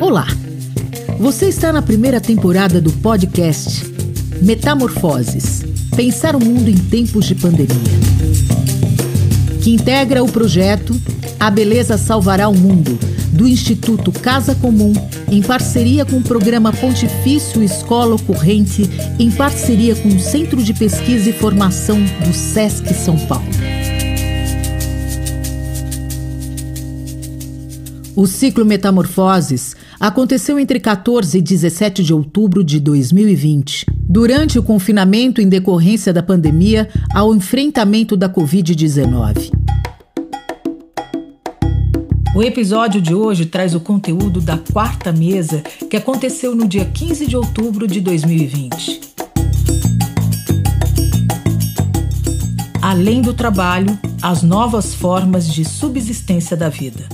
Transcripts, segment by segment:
Olá! Você está na primeira temporada do podcast Metamorfoses Pensar o Mundo em Tempos de Pandemia, que integra o projeto A Beleza Salvará o Mundo, do Instituto Casa Comum, em parceria com o programa Pontifício Escola Ocorrente, em parceria com o Centro de Pesquisa e Formação do SESC São Paulo. O ciclo Metamorfoses aconteceu entre 14 e 17 de outubro de 2020, durante o confinamento em decorrência da pandemia ao enfrentamento da Covid-19. O episódio de hoje traz o conteúdo da quarta mesa que aconteceu no dia 15 de outubro de 2020. Além do trabalho, as novas formas de subsistência da vida.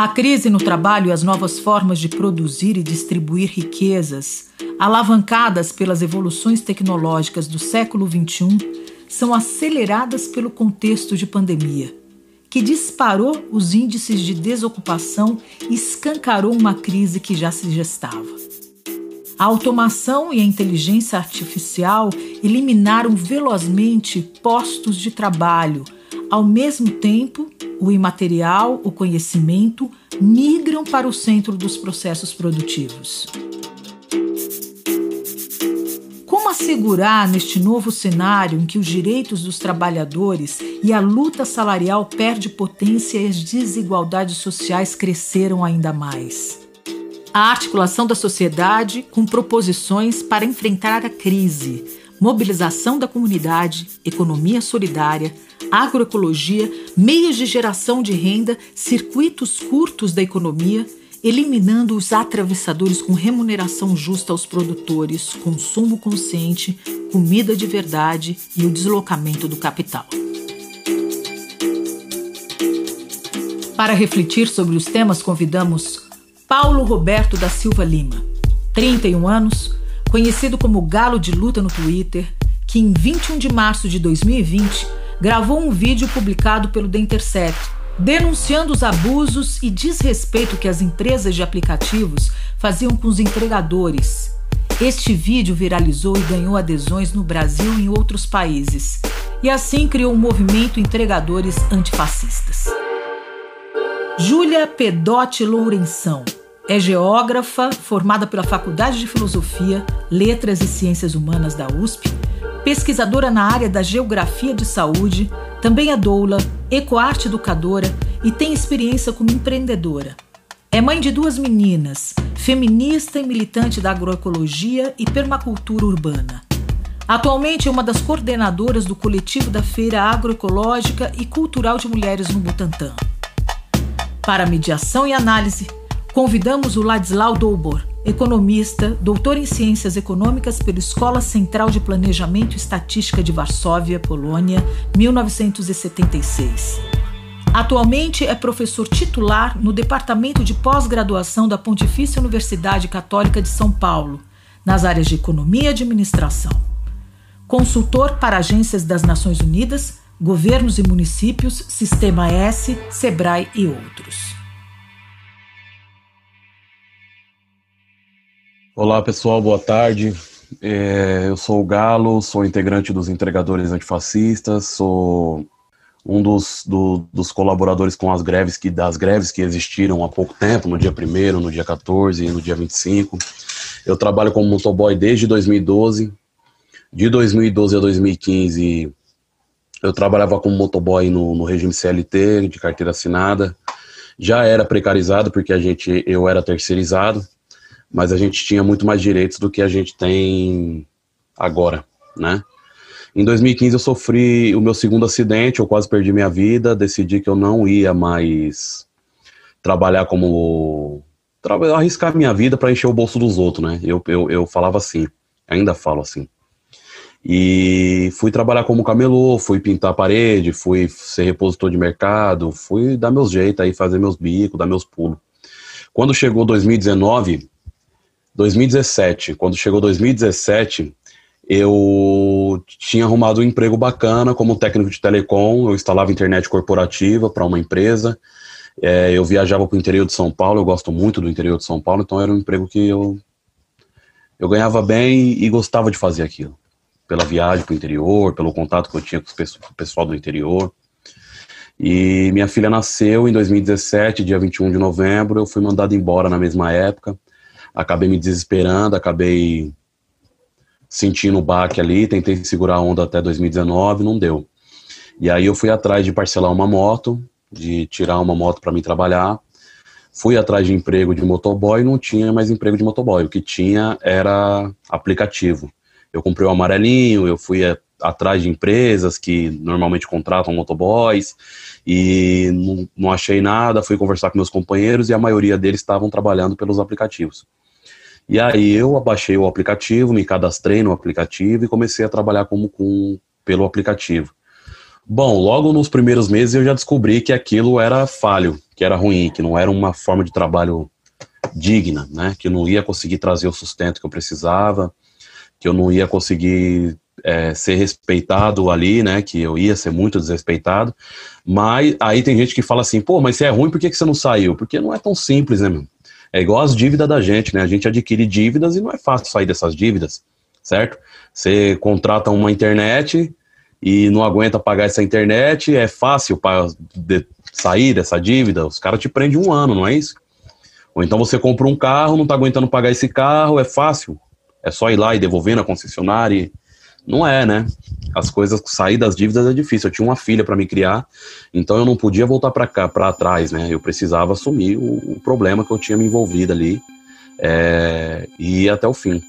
A crise no trabalho e as novas formas de produzir e distribuir riquezas, alavancadas pelas evoluções tecnológicas do século XXI, são aceleradas pelo contexto de pandemia, que disparou os índices de desocupação e escancarou uma crise que já se gestava. A automação e a inteligência artificial eliminaram velozmente postos de trabalho, ao mesmo tempo o imaterial, o conhecimento, migram para o centro dos processos produtivos. Como assegurar, neste novo cenário em que os direitos dos trabalhadores e a luta salarial perde potência e as desigualdades sociais cresceram ainda mais? A articulação da sociedade com proposições para enfrentar a crise, mobilização da comunidade, economia solidária, agroecologia, meios de geração de renda, circuitos curtos da economia, eliminando os atravessadores com remuneração justa aos produtores, consumo consciente, comida de verdade e o deslocamento do capital. Para refletir sobre os temas, convidamos Paulo Roberto da Silva Lima, 31 anos, conhecido como Galo de Luta no Twitter, que em 21 de março de 2020 gravou um vídeo publicado pelo The Intercept, denunciando os abusos e desrespeito que as empresas de aplicativos faziam com os entregadores. Este vídeo viralizou e ganhou adesões no Brasil e em outros países, e assim criou um movimento entregadores antifascistas. Júlia Pedotti Lourenção é geógrafa formada pela Faculdade de Filosofia, Letras e Ciências Humanas da USP pesquisadora na área da geografia de saúde, também é doula, ecoarte educadora e tem experiência como empreendedora. É mãe de duas meninas, feminista e militante da agroecologia e permacultura urbana. Atualmente é uma das coordenadoras do coletivo da Feira Agroecológica e Cultural de Mulheres no Butantã. Para mediação e análise, convidamos o Ladislau Doubor, economista, doutor em Ciências Econômicas pela Escola Central de Planejamento e Estatística de Varsóvia, Polônia, 1976. Atualmente é professor titular no Departamento de Pós-Graduação da Pontifícia Universidade Católica de São Paulo, nas áreas de Economia e Administração. Consultor para agências das Nações Unidas, governos e municípios, Sistema S, SEBRAE e outros. Olá pessoal, boa tarde. É, eu sou o Galo, sou integrante dos Entregadores Antifascistas, sou um dos, do, dos colaboradores com as greves que das greves que existiram há pouco tempo, no dia 1 no dia 14 e no dia 25. Eu trabalho como motoboy desde 2012. De 2012 a 2015, eu trabalhava como motoboy no, no regime CLT, de carteira assinada. Já era precarizado porque a gente eu era terceirizado mas a gente tinha muito mais direitos do que a gente tem agora, né? Em 2015 eu sofri o meu segundo acidente, eu quase perdi minha vida, decidi que eu não ia mais trabalhar como arriscar minha vida para encher o bolso dos outros, né? Eu, eu, eu falava assim, ainda falo assim. E fui trabalhar como camelô, fui pintar a parede, fui ser repositor de mercado, fui dar meus jeitos aí, fazer meus bicos, dar meus pulos. Quando chegou 2019, 2017, quando chegou 2017, eu tinha arrumado um emprego bacana como técnico de telecom, eu instalava internet corporativa para uma empresa, é, eu viajava para o interior de São Paulo, eu gosto muito do interior de São Paulo, então era um emprego que eu, eu ganhava bem e gostava de fazer aquilo. Pela viagem para o interior, pelo contato que eu tinha com o pessoal do interior. E minha filha nasceu em 2017, dia 21 de novembro, eu fui mandado embora na mesma época. Acabei me desesperando, acabei sentindo o baque ali, tentei segurar a onda até 2019, não deu. E aí eu fui atrás de parcelar uma moto, de tirar uma moto para mim trabalhar. Fui atrás de emprego de motoboy, não tinha mais emprego de motoboy. O que tinha era aplicativo. Eu comprei o amarelinho, eu fui a, atrás de empresas que normalmente contratam motoboys e não, não achei nada. Fui conversar com meus companheiros e a maioria deles estavam trabalhando pelos aplicativos. E aí eu abaixei o aplicativo, me cadastrei no aplicativo e comecei a trabalhar como com, pelo aplicativo. Bom, logo nos primeiros meses eu já descobri que aquilo era falho, que era ruim, que não era uma forma de trabalho digna, né? Que eu não ia conseguir trazer o sustento que eu precisava, que eu não ia conseguir é, ser respeitado ali, né? Que eu ia ser muito desrespeitado. Mas aí tem gente que fala assim, pô, mas se é ruim, por que, que você não saiu? Porque não é tão simples, né, meu? É igual as dívidas da gente, né? A gente adquire dívidas e não é fácil sair dessas dívidas, certo? Você contrata uma internet e não aguenta pagar essa internet, é fácil para de sair dessa dívida, os caras te prendem um ano, não é isso? Ou então você compra um carro, não está aguentando pagar esse carro, é fácil. É só ir lá e devolver na concessionária. Não é, né? As coisas, sair das dívidas é difícil. Eu tinha uma filha para me criar, então eu não podia voltar para cá, para trás, né? Eu precisava assumir o, o, problema que eu tinha me envolvido ali é, e ir até o fim.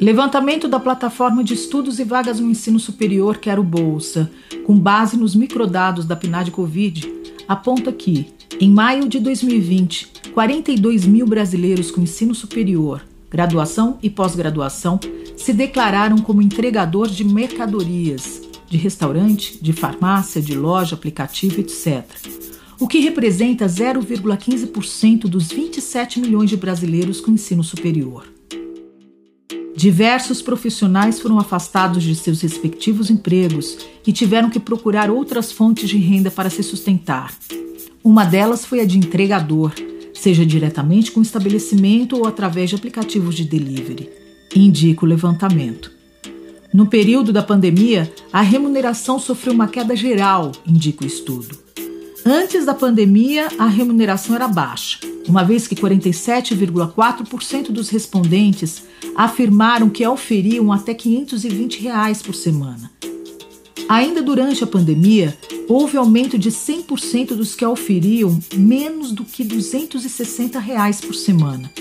Levantamento da plataforma de estudos e vagas no ensino superior, Quero Bolsa, com base nos microdados da PNAD Covid, aponta que, em maio de 2020, 42 mil brasileiros com ensino superior, graduação e pós-graduação se declararam como entregador de mercadorias, de restaurante, de farmácia, de loja, aplicativo, etc. O que representa 0,15% dos 27 milhões de brasileiros com ensino superior. Diversos profissionais foram afastados de seus respectivos empregos e tiveram que procurar outras fontes de renda para se sustentar. Uma delas foi a de entregador, seja diretamente com o estabelecimento ou através de aplicativos de delivery. Indica o levantamento. No período da pandemia, a remuneração sofreu uma queda geral, indica o estudo. Antes da pandemia, a remuneração era baixa, uma vez que 47,4% dos respondentes afirmaram que oferiam até 520 reais por semana. Ainda durante a pandemia, houve aumento de 100% dos que oferiam menos do que 260 reais por semana.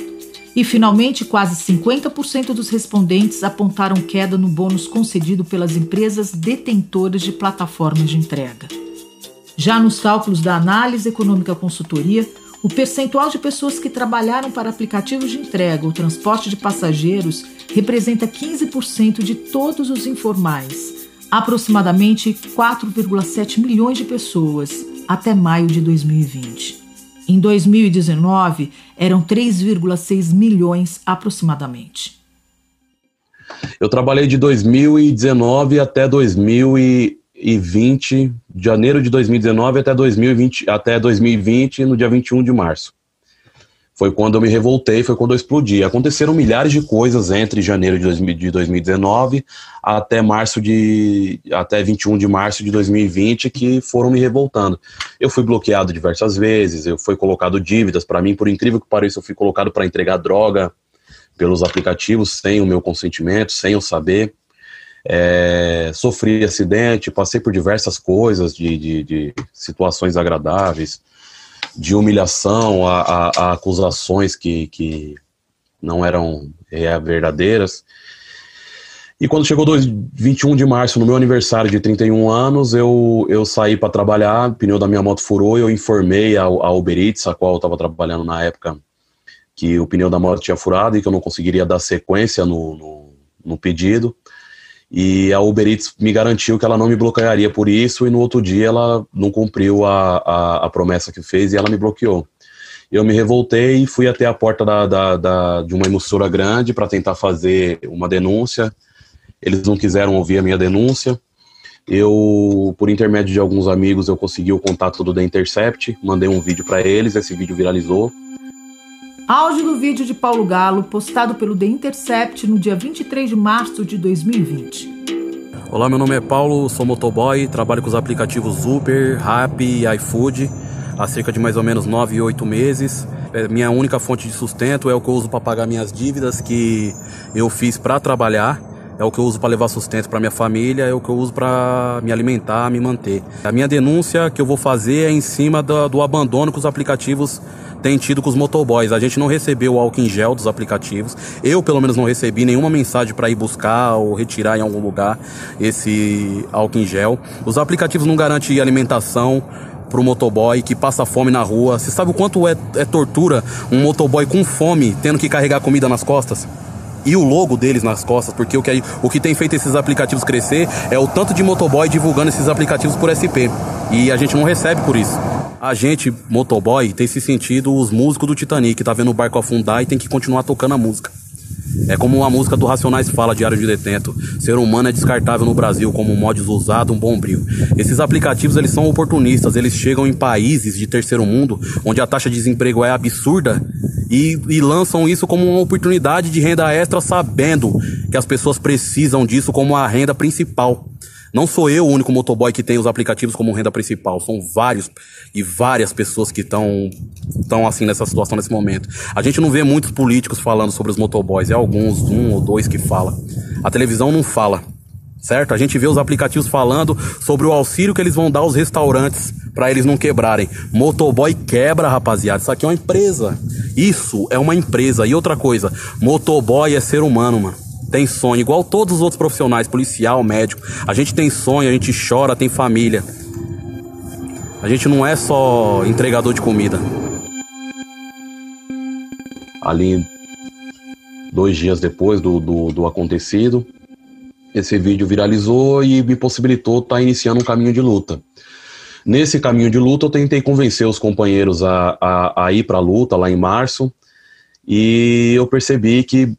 E, finalmente, quase 50% dos respondentes apontaram queda no bônus concedido pelas empresas detentoras de plataformas de entrega. Já nos cálculos da Análise Econômica Consultoria, o percentual de pessoas que trabalharam para aplicativos de entrega ou transporte de passageiros representa 15% de todos os informais, aproximadamente 4,7 milhões de pessoas, até maio de 2020. Em 2019, eram 3,6 milhões aproximadamente. Eu trabalhei de 2019 até 2000 2020, de janeiro de 2019 até 2020, até 2020, no dia 21 de março. Foi quando eu me revoltei, foi quando eu explodi. Aconteceram milhares de coisas entre janeiro de, 2019 até março de até 21 de março de 2020 que foram me revoltando. Eu fui bloqueado diversas vezes, eu fui colocado dívidas para mim, por incrível que pareça, eu fui colocado para entregar droga pelos aplicativos sem o meu consentimento, sem eu saber é, sofri acidente, passei por diversas coisas, de, de, de situações agradáveis, de humilhação a, a, a, acusações que, que não eram é, verdadeiras. E quando chegou dois, 21 de março, no meu aniversário de 31 anos, eu, eu saí para trabalhar, o pneu da minha moto furou, eu informei a, a Uber Eats, a qual eu estava trabalhando na época, que o pneu da moto tinha furado e que eu não conseguiria dar sequência no, no, no pedido. E a Uber Eats me garantiu que ela não me bloquearia por isso, e no outro dia ela não cumpriu a, a, a promessa que fez e ela me bloqueou. Eu me revoltei e fui até a porta da, da, da de uma emissora grande para tentar fazer uma denúncia. eles não quiseram ouvir a minha denúncia. Eu, por intermédio de alguns amigos, eu consegui o contato do The Intercept, mandei um vídeo para eles, esse vídeo viralizou. Áudio do vídeo de Paulo Galo, postado pelo The Intercept no dia 23 de março de 2020. Olá, meu nome é Paulo, sou motoboy, trabalho com os aplicativos Uber, Rappi e iFood há cerca de mais ou menos 9, 8 meses. É, minha única fonte de sustento é o que eu uso para pagar minhas dívidas que eu fiz para trabalhar é o que eu uso para levar sustento para minha família, é o que eu uso para me alimentar, me manter. A minha denúncia que eu vou fazer é em cima do, do abandono que os aplicativos têm tido com os motoboys. A gente não recebeu o álcool em gel dos aplicativos. Eu, pelo menos, não recebi nenhuma mensagem para ir buscar ou retirar em algum lugar esse álcool em gel. Os aplicativos não garantem alimentação pro motoboy que passa fome na rua. Você sabe o quanto é, é tortura um motoboy com fome tendo que carregar comida nas costas? e o logo deles nas costas, porque o que, o que tem feito esses aplicativos crescer é o tanto de motoboy divulgando esses aplicativos por SP. E a gente não recebe por isso. A gente, motoboy, tem se sentido os músicos do Titanic, tá vendo o barco afundar e tem que continuar tocando a música. É como a música do Racionais fala, Diário de Detento. Ser humano é descartável no Brasil como um modos usado, um bombril. Esses aplicativos, eles são oportunistas. Eles chegam em países de terceiro mundo, onde a taxa de desemprego é absurda, e, e lançam isso como uma oportunidade de renda extra, sabendo que as pessoas precisam disso como a renda principal. Não sou eu o único motoboy que tem os aplicativos como renda principal. São vários e várias pessoas que estão estão assim nessa situação nesse momento. A gente não vê muitos políticos falando sobre os motoboys. É alguns, um ou dois que fala. A televisão não fala, certo? A gente vê os aplicativos falando sobre o auxílio que eles vão dar aos restaurantes para eles não quebrarem. Motoboy quebra, rapaziada. Isso aqui é uma empresa. Isso é uma empresa. E outra coisa, motoboy é ser humano, mano tem sonho, igual todos os outros profissionais, policial, médico. A gente tem sonho, a gente chora, tem família. A gente não é só entregador de comida. Ali, dois dias depois do, do, do acontecido, esse vídeo viralizou e me possibilitou estar tá iniciando um caminho de luta. Nesse caminho de luta, eu tentei convencer os companheiros a, a, a ir para a luta lá em março, e eu percebi que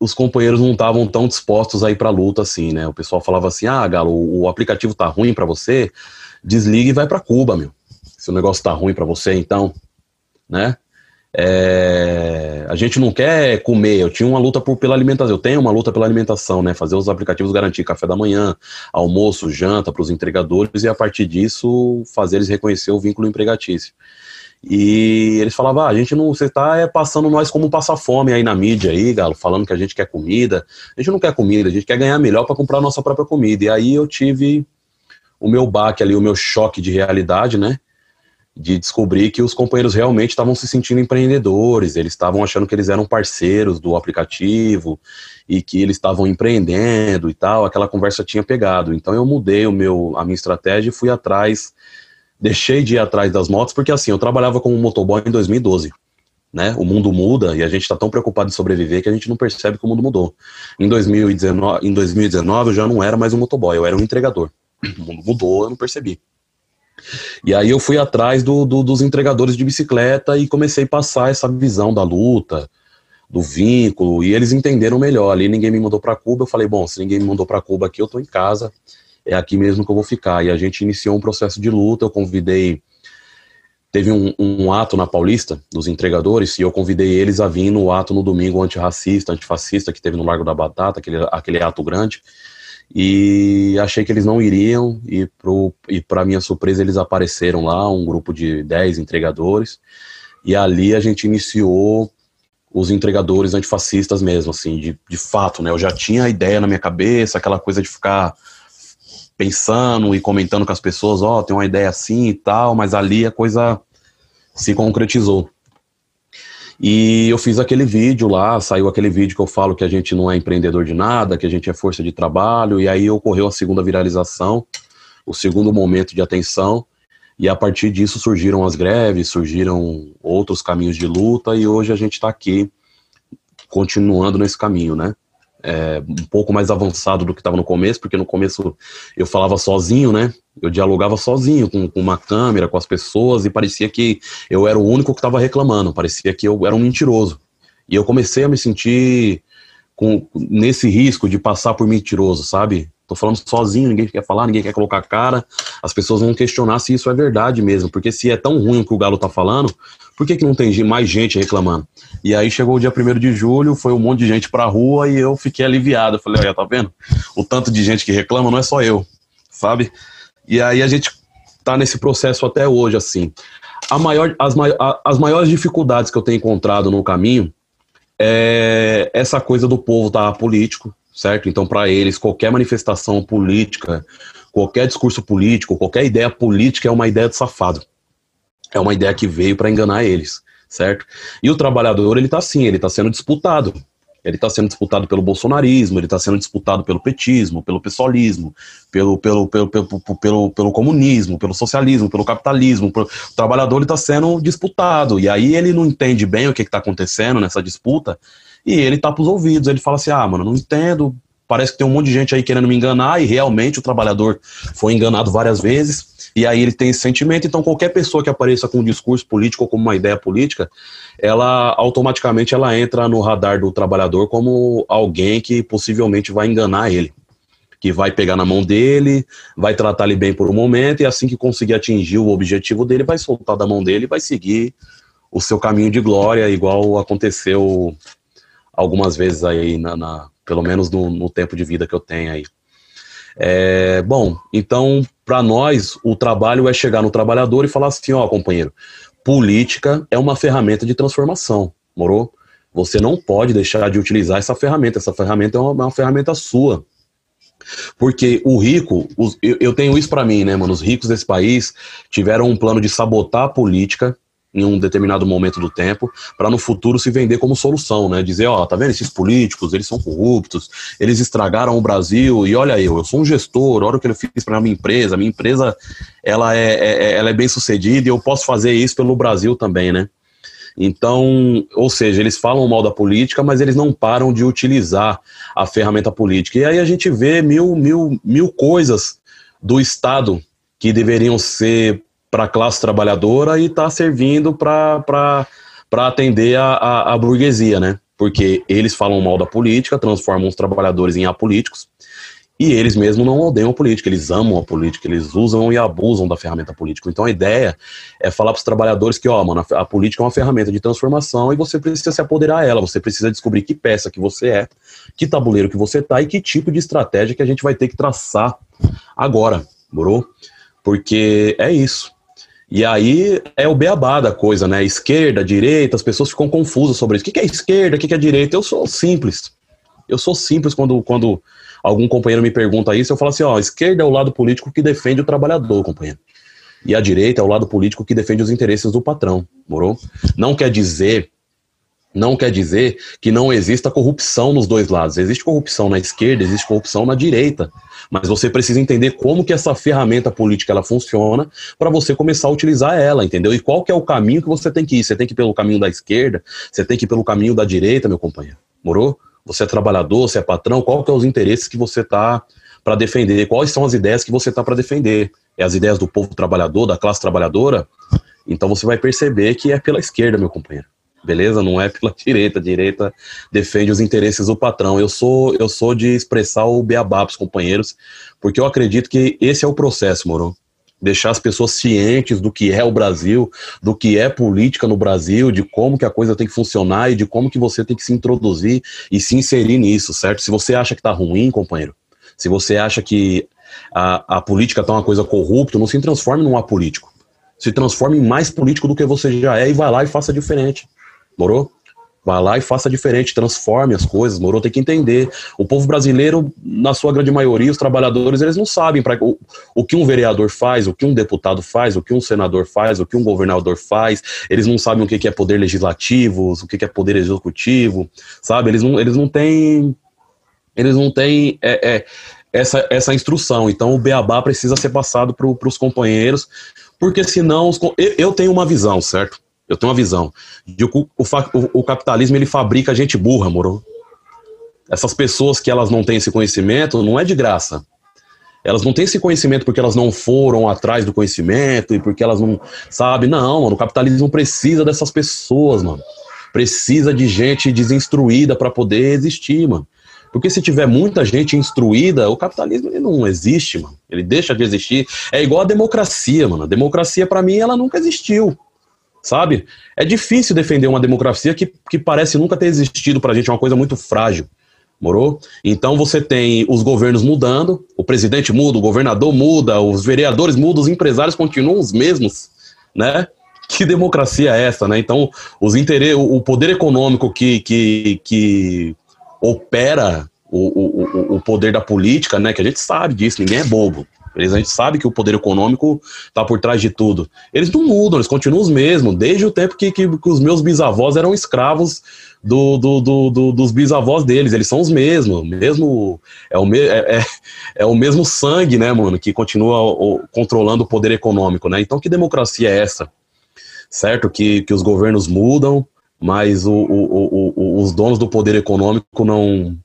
os companheiros não estavam tão dispostos a ir para luta assim, né? O pessoal falava assim: "Ah, Galo, o, o aplicativo tá ruim para você, desliga e vai para Cuba, meu. Se o negócio tá ruim para você, então, né? É, a gente não quer comer. Eu tinha uma luta por, pela alimentação. Eu tenho uma luta pela alimentação, né? Fazer os aplicativos garantir café da manhã, almoço, janta para os entregadores e a partir disso fazer eles reconhecer o vínculo empregatício. E eles falavam, ah, a gente não, você está é, passando nós como passar fome aí na mídia aí, Galo, falando que a gente quer comida. A gente não quer comida, a gente quer ganhar melhor para comprar a nossa própria comida. E aí eu tive o meu baque ali, o meu choque de realidade, né? De descobrir que os companheiros realmente estavam se sentindo empreendedores, eles estavam achando que eles eram parceiros do aplicativo e que eles estavam empreendendo e tal, aquela conversa tinha pegado. Então eu mudei o meu, a minha estratégia e fui atrás deixei de ir atrás das motos, porque assim, eu trabalhava como motoboy em 2012. Né? O mundo muda e a gente está tão preocupado em sobreviver que a gente não percebe que o mundo mudou. Em 2019, em 2019 eu já não era mais um motoboy, eu era um entregador. O mundo mudou, eu não percebi. E aí eu fui atrás do, do, dos entregadores de bicicleta e comecei a passar essa visão da luta, do vínculo, e eles entenderam melhor. Ali ninguém me mandou para Cuba, eu falei, bom, se ninguém me mandou para Cuba aqui, eu estou em casa, é aqui mesmo que eu vou ficar. E a gente iniciou um processo de luta, eu convidei, teve um, um ato na Paulista, dos entregadores, e eu convidei eles a vir no ato no domingo antirracista, antifascista, que teve no Largo da Batata, aquele, aquele ato grande, e achei que eles não iriam, e, para minha surpresa eles apareceram lá, um grupo de 10 entregadores, e ali a gente iniciou os entregadores antifascistas mesmo, assim, de, de fato, né, eu já tinha a ideia na minha cabeça, aquela coisa de ficar pensando e comentando com as pessoas, ó, oh, tem uma ideia assim e tal, mas ali a coisa se concretizou. E eu fiz aquele vídeo lá, saiu aquele vídeo que eu falo que a gente não é empreendedor de nada, que a gente é força de trabalho, e aí ocorreu a segunda viralização, o segundo momento de atenção, e a partir disso surgiram as greves, surgiram outros caminhos de luta, e hoje a gente está aqui continuando nesse caminho, né? É, um pouco mais avançado do que estava no começo, porque no começo eu falava sozinho, né? Eu dialogava sozinho com, com, uma câmera, com as pessoas, e parecia que eu era o único que estava reclamando, parecia que eu era um mentiroso. E eu comecei a me sentir com, nesse risco de passar por mentiroso, sabe? Tô falando sozinho, ninguém quer falar, ninguém quer colocar cara. As pessoas vão questionar se isso é verdade mesmo, porque se é tão ruim o que o Galo tá falando, por que, que não tem mais gente reclamando? E aí chegou o dia 1 de julho, foi um monte de gente pra rua e eu fiquei aliviado. Falei, olha, tá vendo? O tanto de gente que reclama não é só eu, sabe? E aí a gente tá nesse processo até hoje, assim. A maior, as, as maiores dificuldades que eu tenho encontrado no caminho é essa coisa do povo tá político, certo? Então, para eles, qualquer manifestação política, qualquer discurso político, qualquer ideia política é uma ideia de safado. É uma ideia que veio para enganar eles, certo? E o trabalhador, ele tá assim, ele tá sendo disputado. Ele está sendo disputado pelo bolsonarismo, ele está sendo disputado pelo petismo, pelo pessoalismo, pelo, pelo, pelo, pelo, pelo, comunismo, pelo socialismo, pelo capitalismo. O trabalhador está sendo disputado. E aí ele não entende bem o que está acontecendo nessa disputa e ele tapa os ouvidos. Ele fala assim: ah, mano, não entendo. Parece que tem um monte de gente aí querendo me enganar, e realmente o trabalhador foi enganado várias vezes. E aí ele tem esse sentimento, então qualquer pessoa que apareça com um discurso político ou com uma ideia política, ela automaticamente ela entra no radar do trabalhador como alguém que possivelmente vai enganar ele, que vai pegar na mão dele, vai tratar ele bem por um momento e assim que conseguir atingir o objetivo dele, vai soltar da mão dele e vai seguir o seu caminho de glória, igual aconteceu algumas vezes aí, na, na pelo menos no, no tempo de vida que eu tenho aí. É, bom, então, para nós, o trabalho é chegar no trabalhador e falar assim: ó, companheiro, política é uma ferramenta de transformação, morou? Você não pode deixar de utilizar essa ferramenta, essa ferramenta é uma, uma ferramenta sua. Porque o rico, os, eu, eu, tenho isso para mim, né, mano? Os ricos desse país tiveram um plano de sabotar a política em um determinado momento do tempo, para no futuro se vender como solução, né? Dizer, ó, tá vendo esses políticos, eles são corruptos, eles estragaram o Brasil, e olha eu, eu sou um gestor, olha o que eu fiz para minha empresa, minha empresa, ela é, é, é, ela é bem sucedida e eu posso fazer isso pelo Brasil também, né? Então, ou seja, eles falam mal da política, mas eles não param de utilizar a ferramenta política. E aí a gente vê mil, mil, mil coisas do Estado que deveriam ser para a classe trabalhadora e está servindo para atender a, a, a, burguesia, né? Porque eles falam mal da política, transformam os trabalhadores em apolíticos, e eles mesmos não odeiam a política, eles amam a política, eles usam e abusam da ferramenta política. Então a ideia é falar para os trabalhadores que, ó, mano, a, a política é uma ferramenta de transformação e você precisa se apoderar dela, você precisa descobrir que peça que você é, que tabuleiro que você tá e que tipo de estratégia que a gente vai ter que traçar agora, morou? Porque é isso. E aí é o beabá da coisa, né? Esquerda, direita, as pessoas ficam confusas sobre isso. O que é esquerda, o que é direita? Eu sou simples. Eu sou simples quando, quando algum companheiro me pergunta isso, eu falo assim, ó, esquerda é o lado político que defende o trabalhador, companheiro. E a direita é o lado político que defende os interesses do patrão, morou? Não quer dizer não quer dizer que não exista corrupção nos dois lados. Existe corrupção na esquerda, existe corrupção na direita. Mas você precisa entender como que essa ferramenta política ela funciona para você começar a utilizar ela, entendeu? E qual que é o caminho que você tem que ir? Você tem que ir pelo caminho da esquerda, você tem que ir pelo caminho da direita, meu companheiro. Morou? Você é trabalhador, você é patrão, qual que é os interesses que você tá para defender? Quais são as ideias que você tá para defender? É as ideias do povo trabalhador, da classe trabalhadora? Então você vai perceber que é pela esquerda, meu companheiro beleza? Não é pela direita. A direita defende os interesses do patrão. Eu sou, eu sou de expressar o beabá para os companheiros, porque eu acredito que esse é o processo, Moro. Deixar as pessoas cientes do que é o Brasil, do que é política no Brasil, de como que a coisa tem que funcionar e de como que você tem que se introduzir e se inserir nisso, certo? Se você acha que tá ruim, companheiro, se você acha que a, a política tá uma coisa corrupta, não se transforme num apolítico. Se transforme em mais político do que você já é e vai lá e faça diferente. Morou? Vá lá e faça diferente, transforme as coisas, morou? Tem que entender. O povo brasileiro, na sua grande maioria, os trabalhadores, eles não sabem pra, o, o que um vereador faz, o que um deputado faz, o que um senador faz, o que um governador faz. Eles não sabem o que é poder legislativo, o que é poder executivo, sabe? Eles não, eles não têm. Eles não têm é, é, essa, essa instrução. Então o beabá precisa ser passado para os companheiros, porque senão. Os, eu tenho uma visão, certo? Eu tenho uma visão de o, o, o, capitalismo ele fabrica gente burra, moro? Essas pessoas que elas não têm esse conhecimento não é de graça. Elas não têm esse conhecimento porque elas não foram atrás do conhecimento e porque elas não sabem. Não, mano, o capitalismo precisa dessas pessoas, mano. precisa de gente desinstruída para poder existir, mano. Porque se tiver muita gente instruída, o capitalismo ele não existe, mano. Ele deixa de existir. É igual a democracia, mano. A democracia, para mim, ela nunca existiu. Sabe? É difícil defender uma democracia que, que parece nunca ter existido pra gente, é uma coisa muito frágil. Morou? Então você tem os governos mudando, o presidente muda, o governador muda, os vereadores mudam, os empresários continuam os mesmos, né? Que democracia é essa, né? Então, os interesse, o poder econômico que, que, que opera o, o, o poder da política, né? Que a gente sabe disso, ninguém é bobo. Eles, a gente sabe que o poder econômico está por trás de tudo. Eles não mudam, eles continuam os mesmos, desde o tempo que, que, que os meus bisavós eram escravos do, do, do, do, dos bisavós deles. Eles são os mesmos, mesmo é o, me, é, é, é o mesmo sangue, né, mano, que continua o, controlando o poder econômico, né? Então, que democracia é essa? Certo que, que os governos mudam, mas o, o, o, os donos do poder econômico não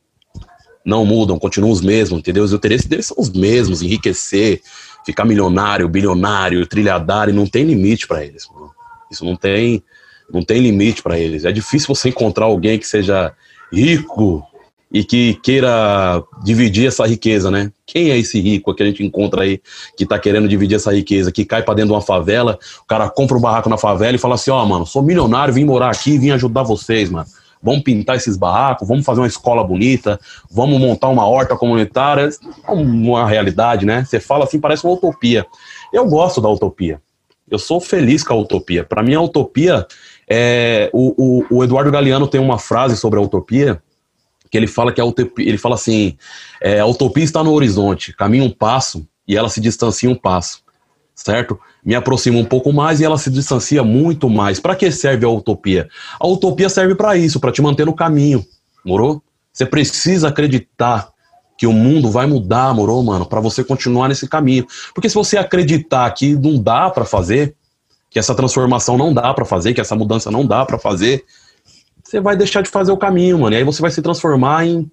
não mudam, continuam os mesmos, entendeu? Os interesses deles são os mesmos, enriquecer, ficar milionário, bilionário, trilhardário, não tem limite para eles. Mano. Isso não tem, não tem limite para eles. É difícil você encontrar alguém que seja rico e que queira dividir essa riqueza, né? Quem é esse rico que a gente encontra aí que tá querendo dividir essa riqueza, que cai para dentro de uma favela, o cara compra um barraco na favela e fala assim: "Ó, oh, mano, sou milionário, vim morar aqui, vim ajudar vocês, mano" vamos pintar esses barracos, vamos fazer uma escola bonita, vamos montar uma horta comunitária. É uma realidade, né? Você fala assim, parece uma utopia. Eu gosto da utopia. Eu sou feliz com a utopia. Para mim, a utopia é. O, o, o, Eduardo Galeano tem uma frase sobre a utopia que ele fala que a utopia, ele fala assim: é, a utopia está no horizonte, caminha um passo e ela se distancia um passo certo? Me aproxima um pouco mais e ela se distancia muito mais. Para que serve a utopia? A utopia serve para isso, para te manter no caminho, morou? Você precisa acreditar que o mundo vai mudar, morou, mano, para você continuar nesse caminho. Porque se você acreditar que não dá para fazer, que essa transformação não dá para fazer, que essa mudança não dá para fazer, você vai deixar de fazer o caminho, mano. E aí você vai se transformar em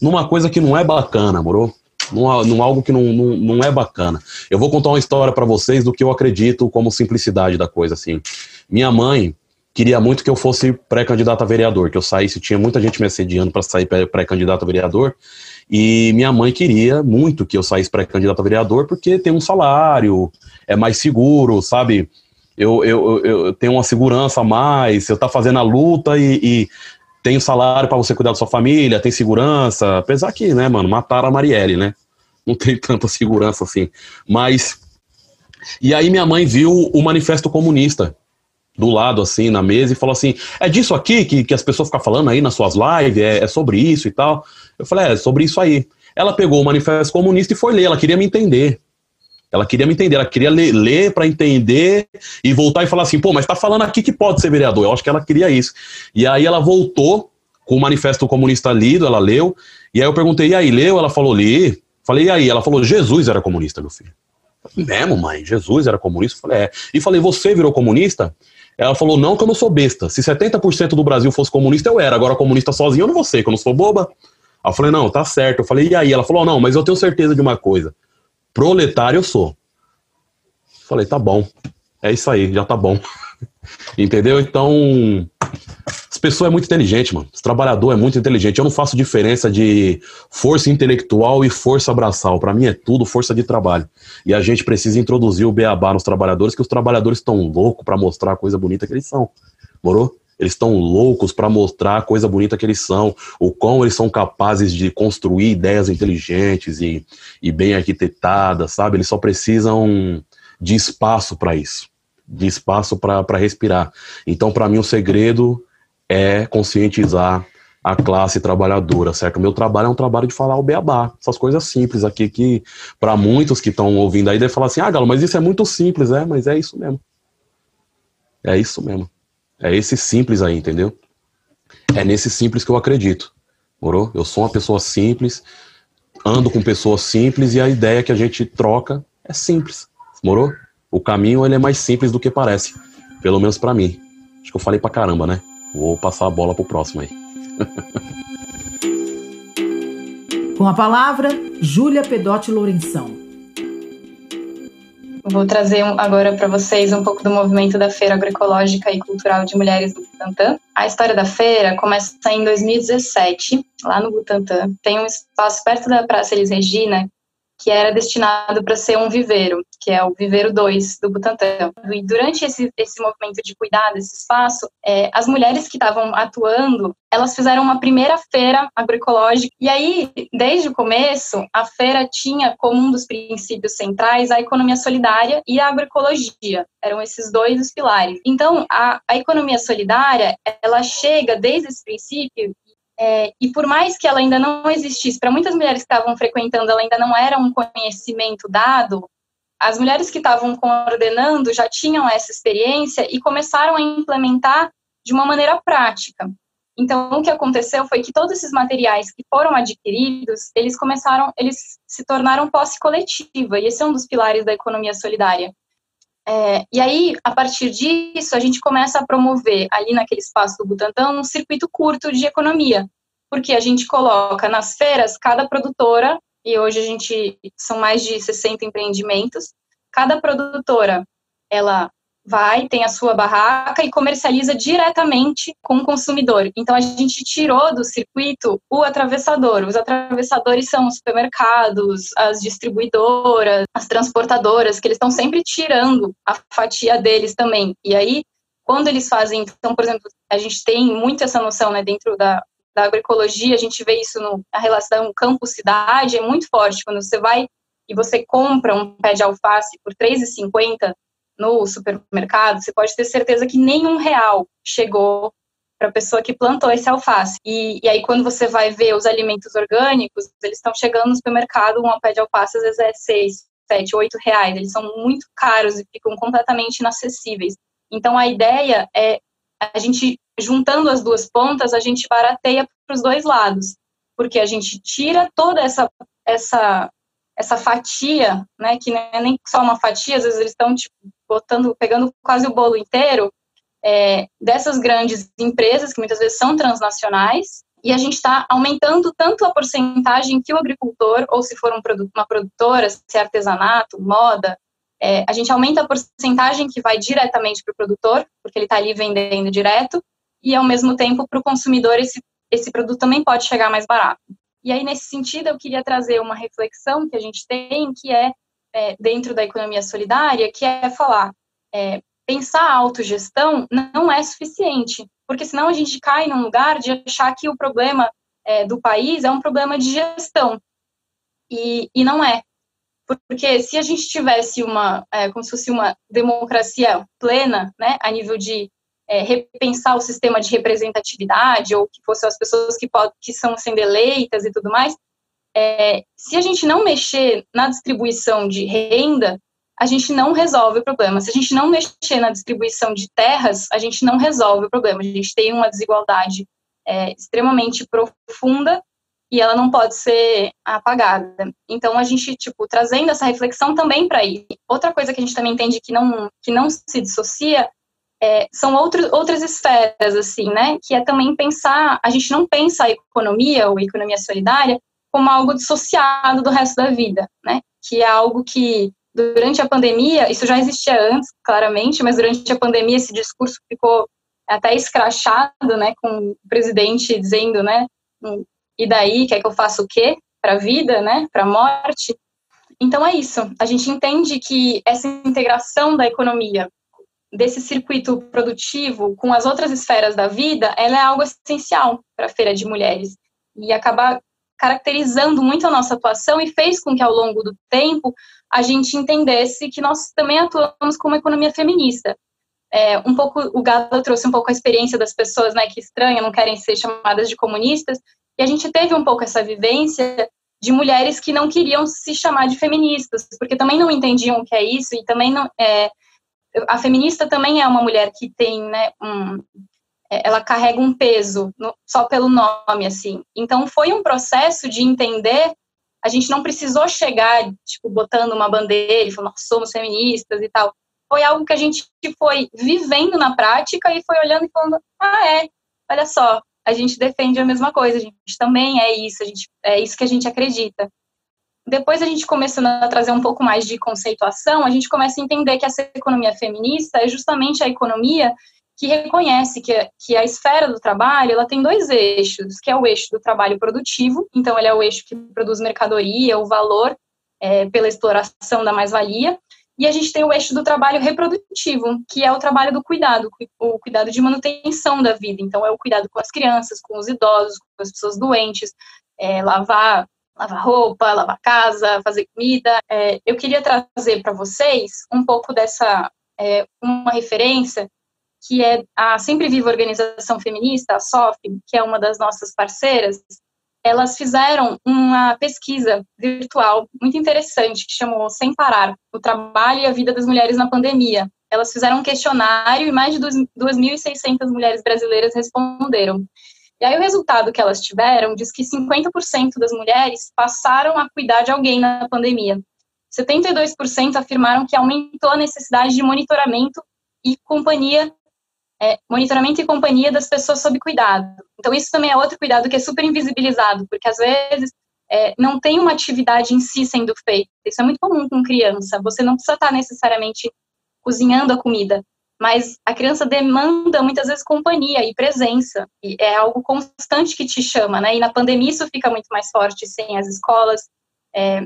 numa coisa que não é bacana, morou? Num, num algo que não, não, não é bacana. Eu vou contar uma história para vocês do que eu acredito como simplicidade da coisa, assim. Minha mãe queria muito que eu fosse pré-candidato a vereador, que eu saísse, tinha muita gente me assediando para sair pré-candidato a vereador, e minha mãe queria muito que eu saísse pré-candidato a vereador, porque tem um salário, é mais seguro, sabe? Eu, eu, eu, eu tenho uma segurança a mais, eu tá fazendo a luta e, e tem salário para você cuidar da sua família, tem segurança, apesar que, né, mano, mataram a Marielle, né? Não tem tanta segurança assim. Mas. E aí minha mãe viu o manifesto comunista do lado, assim, na mesa, e falou assim: é disso aqui que, que as pessoas ficam falando aí nas suas lives, é, é sobre isso e tal. Eu falei: é, é sobre isso aí. Ela pegou o manifesto comunista e foi ler, ela queria me entender. Ela queria me entender, ela queria ler, ler para entender e voltar e falar assim, pô, mas tá falando aqui que pode ser vereador. Eu acho que ela queria isso. E aí ela voltou com o manifesto comunista lido, ela leu, e aí eu perguntei, e aí, leu? Ela falou, li. Falei, e aí? Ela falou, Jesus era comunista, meu filho. Falei, Mesmo, mãe, Jesus era comunista? Falei, é. E falei, você virou comunista? Ela falou, não, que eu não sou besta. Se 70% do Brasil fosse comunista, eu era. Agora, comunista sozinho, eu não vou ser, que eu não sou boba. Aí eu falei, não, tá certo. Eu falei, e aí? Ela falou, não, mas eu tenho certeza de uma coisa proletário eu sou. Falei, tá bom. É isso aí, já tá bom. Entendeu? Então, as pessoas é muito inteligente, mano. Os trabalhador é muito inteligente. Eu não faço diferença de força intelectual e força braçal. Para mim é tudo força de trabalho. E a gente precisa introduzir o beabá nos trabalhadores, que os trabalhadores estão loucos para mostrar a coisa bonita que eles são. Morou? Eles estão loucos para mostrar a coisa bonita que eles são, o quão eles são capazes de construir ideias inteligentes e, e bem arquitetadas, sabe? Eles só precisam de espaço para isso, de espaço para respirar. Então, para mim, o segredo é conscientizar a classe trabalhadora, certo? Meu trabalho é um trabalho de falar o beabá, essas coisas simples aqui que, para muitos que estão ouvindo aí, devem falar assim: ah, Galo, mas isso é muito simples, é, mas é isso mesmo. É isso mesmo. É esse simples aí, entendeu? É nesse simples que eu acredito. Morou? Eu sou uma pessoa simples, ando com pessoas simples e a ideia que a gente troca é simples. Morou? O caminho ele é mais simples do que parece. Pelo menos para mim. Acho que eu falei pra caramba, né? Vou passar a bola pro próximo aí. com a palavra, Júlia Pedotti Lourenção. Vou trazer agora para vocês um pouco do movimento da Feira Agroecológica e Cultural de Mulheres do Butantã. A história da feira começa em 2017, lá no Butantã. Tem um espaço perto da Praça Elis Regina que era destinado para ser um viveiro, que é o Viveiro 2 do Butantã. E durante esse, esse movimento de cuidar desse espaço, é, as mulheres que estavam atuando, elas fizeram uma primeira feira agroecológica. E aí, desde o começo, a feira tinha como um dos princípios centrais a economia solidária e a agroecologia. Eram esses dois os pilares. Então, a, a economia solidária, ela chega desde esse princípio é, e por mais que ela ainda não existisse, para muitas mulheres que estavam frequentando, ela ainda não era um conhecimento dado, as mulheres que estavam coordenando já tinham essa experiência e começaram a implementar de uma maneira prática. Então, o que aconteceu foi que todos esses materiais que foram adquiridos, eles começaram, eles se tornaram posse coletiva, e esse é um dos pilares da economia solidária. É, e aí, a partir disso, a gente começa a promover ali naquele espaço do Butantan um circuito curto de economia, porque a gente coloca nas feiras cada produtora, e hoje a gente são mais de 60 empreendimentos, cada produtora ela vai, tem a sua barraca e comercializa diretamente com o consumidor. Então a gente tirou do circuito o atravessador. Os atravessadores são os supermercados, as distribuidoras, as transportadoras, que eles estão sempre tirando a fatia deles também. E aí, quando eles fazem, então, por exemplo, a gente tem muito essa noção, né, dentro da, da agroecologia, a gente vê isso no, a relação campo-cidade, é muito forte. Quando você vai e você compra um pé de alface por R$ 3,50, no supermercado, você pode ter certeza que nenhum real chegou para a pessoa que plantou esse alface. E, e, aí, quando você vai ver os alimentos orgânicos, eles estão chegando no supermercado, um pé de alface às vezes é seis, sete, oito reais. Eles são muito caros e ficam completamente inacessíveis. Então, a ideia é a gente, juntando as duas pontas, a gente barateia para os dois lados, porque a gente tira toda essa, essa essa fatia, né, que não é nem só uma fatia, às vezes eles estão tipo, botando, pegando quase o bolo inteiro é, dessas grandes empresas que muitas vezes são transnacionais e a gente está aumentando tanto a porcentagem que o agricultor, ou se for um produto, uma produtora, se é artesanato, moda, é, a gente aumenta a porcentagem que vai diretamente para o produtor, porque ele está ali vendendo direto, e ao mesmo tempo para o consumidor esse, esse produto também pode chegar mais barato. E aí, nesse sentido, eu queria trazer uma reflexão que a gente tem, que é, é dentro da economia solidária, que é falar, é, pensar a autogestão não é suficiente, porque senão a gente cai num lugar de achar que o problema é, do país é um problema de gestão, e, e não é. Porque se a gente tivesse uma, é, como se fosse uma democracia plena, né, a nível de é, repensar o sistema de representatividade, ou que fossem as pessoas que, pod, que são sendo eleitas e tudo mais, é, se a gente não mexer na distribuição de renda, a gente não resolve o problema. Se a gente não mexer na distribuição de terras, a gente não resolve o problema. A gente tem uma desigualdade é, extremamente profunda e ela não pode ser apagada. Então a gente tipo trazendo essa reflexão também para aí. Outra coisa que a gente também entende que não que não se dissocia é, são outro, outras esferas, assim, né? Que é também pensar, a gente não pensa a economia ou a economia solidária como algo dissociado do resto da vida, né? Que é algo que, durante a pandemia, isso já existia antes, claramente, mas durante a pandemia esse discurso ficou até escrachado, né? Com o presidente dizendo, né? Hum, e daí, quer que eu faça o quê? Para a vida, né? Para a morte. Então é isso. A gente entende que essa integração da economia desse circuito produtivo com as outras esferas da vida, ela é algo essencial para a feira de mulheres e acaba caracterizando muito a nossa atuação e fez com que ao longo do tempo a gente entendesse que nós também atuamos como economia feminista. É, um pouco o Galo trouxe um pouco a experiência das pessoas, né, que estranham, não querem ser chamadas de comunistas, e a gente teve um pouco essa vivência de mulheres que não queriam se chamar de feministas, porque também não entendiam o que é isso e também não é, a feminista também é uma mulher que tem, né, um, ela carrega um peso no, só pelo nome, assim. Então, foi um processo de entender, a gente não precisou chegar, tipo, botando uma bandeira e falando, nós somos feministas e tal. Foi algo que a gente foi vivendo na prática e foi olhando e falando, ah, é, olha só, a gente defende a mesma coisa, a gente também é isso, a gente, é isso que a gente acredita. depois a gente começando a trazer um pouco mais de conceituação, a gente começa a entender que essa economia feminista é justamente a economia que reconhece que, que a esfera do trabalho ela tem dois eixos, que é o eixo do trabalho produtivo, então ele é o eixo que produz mercadoria, o valor é, pela exploração da mais-valia, e a gente tem o eixo do trabalho reprodutivo, que é o trabalho do cuidado, o cuidado de manutenção da vida. Então, é o cuidado com as crianças, com os idosos, com as pessoas doentes, é, lavar, lavar roupa, lavar casa, fazer comida. É, eu queria trazer para vocês um pouco dessa, é, uma referência que é a Sempre Viva Organização Feminista, a SOF, que é uma das nossas parceiras, elas fizeram uma pesquisa virtual muito interessante que chamou Sem Parar: O Trabalho e a Vida das Mulheres na Pandemia. Elas fizeram um questionário e mais de 2.600 mulheres brasileiras responderam. E aí o resultado que elas tiveram diz que 50% das mulheres passaram a cuidar de alguém na pandemia. 72% afirmaram que aumentou a necessidade de monitoramento e companhia é, monitoramento e companhia das pessoas sob cuidado. Então, isso também é outro cuidado que é super invisibilizado, porque às vezes é, não tem uma atividade em si sendo feita. Isso é muito comum com criança. Você não precisa estar necessariamente cozinhando a comida, mas a criança demanda muitas vezes companhia e presença. E é algo constante que te chama, né? E na pandemia isso fica muito mais forte sem as escolas, é,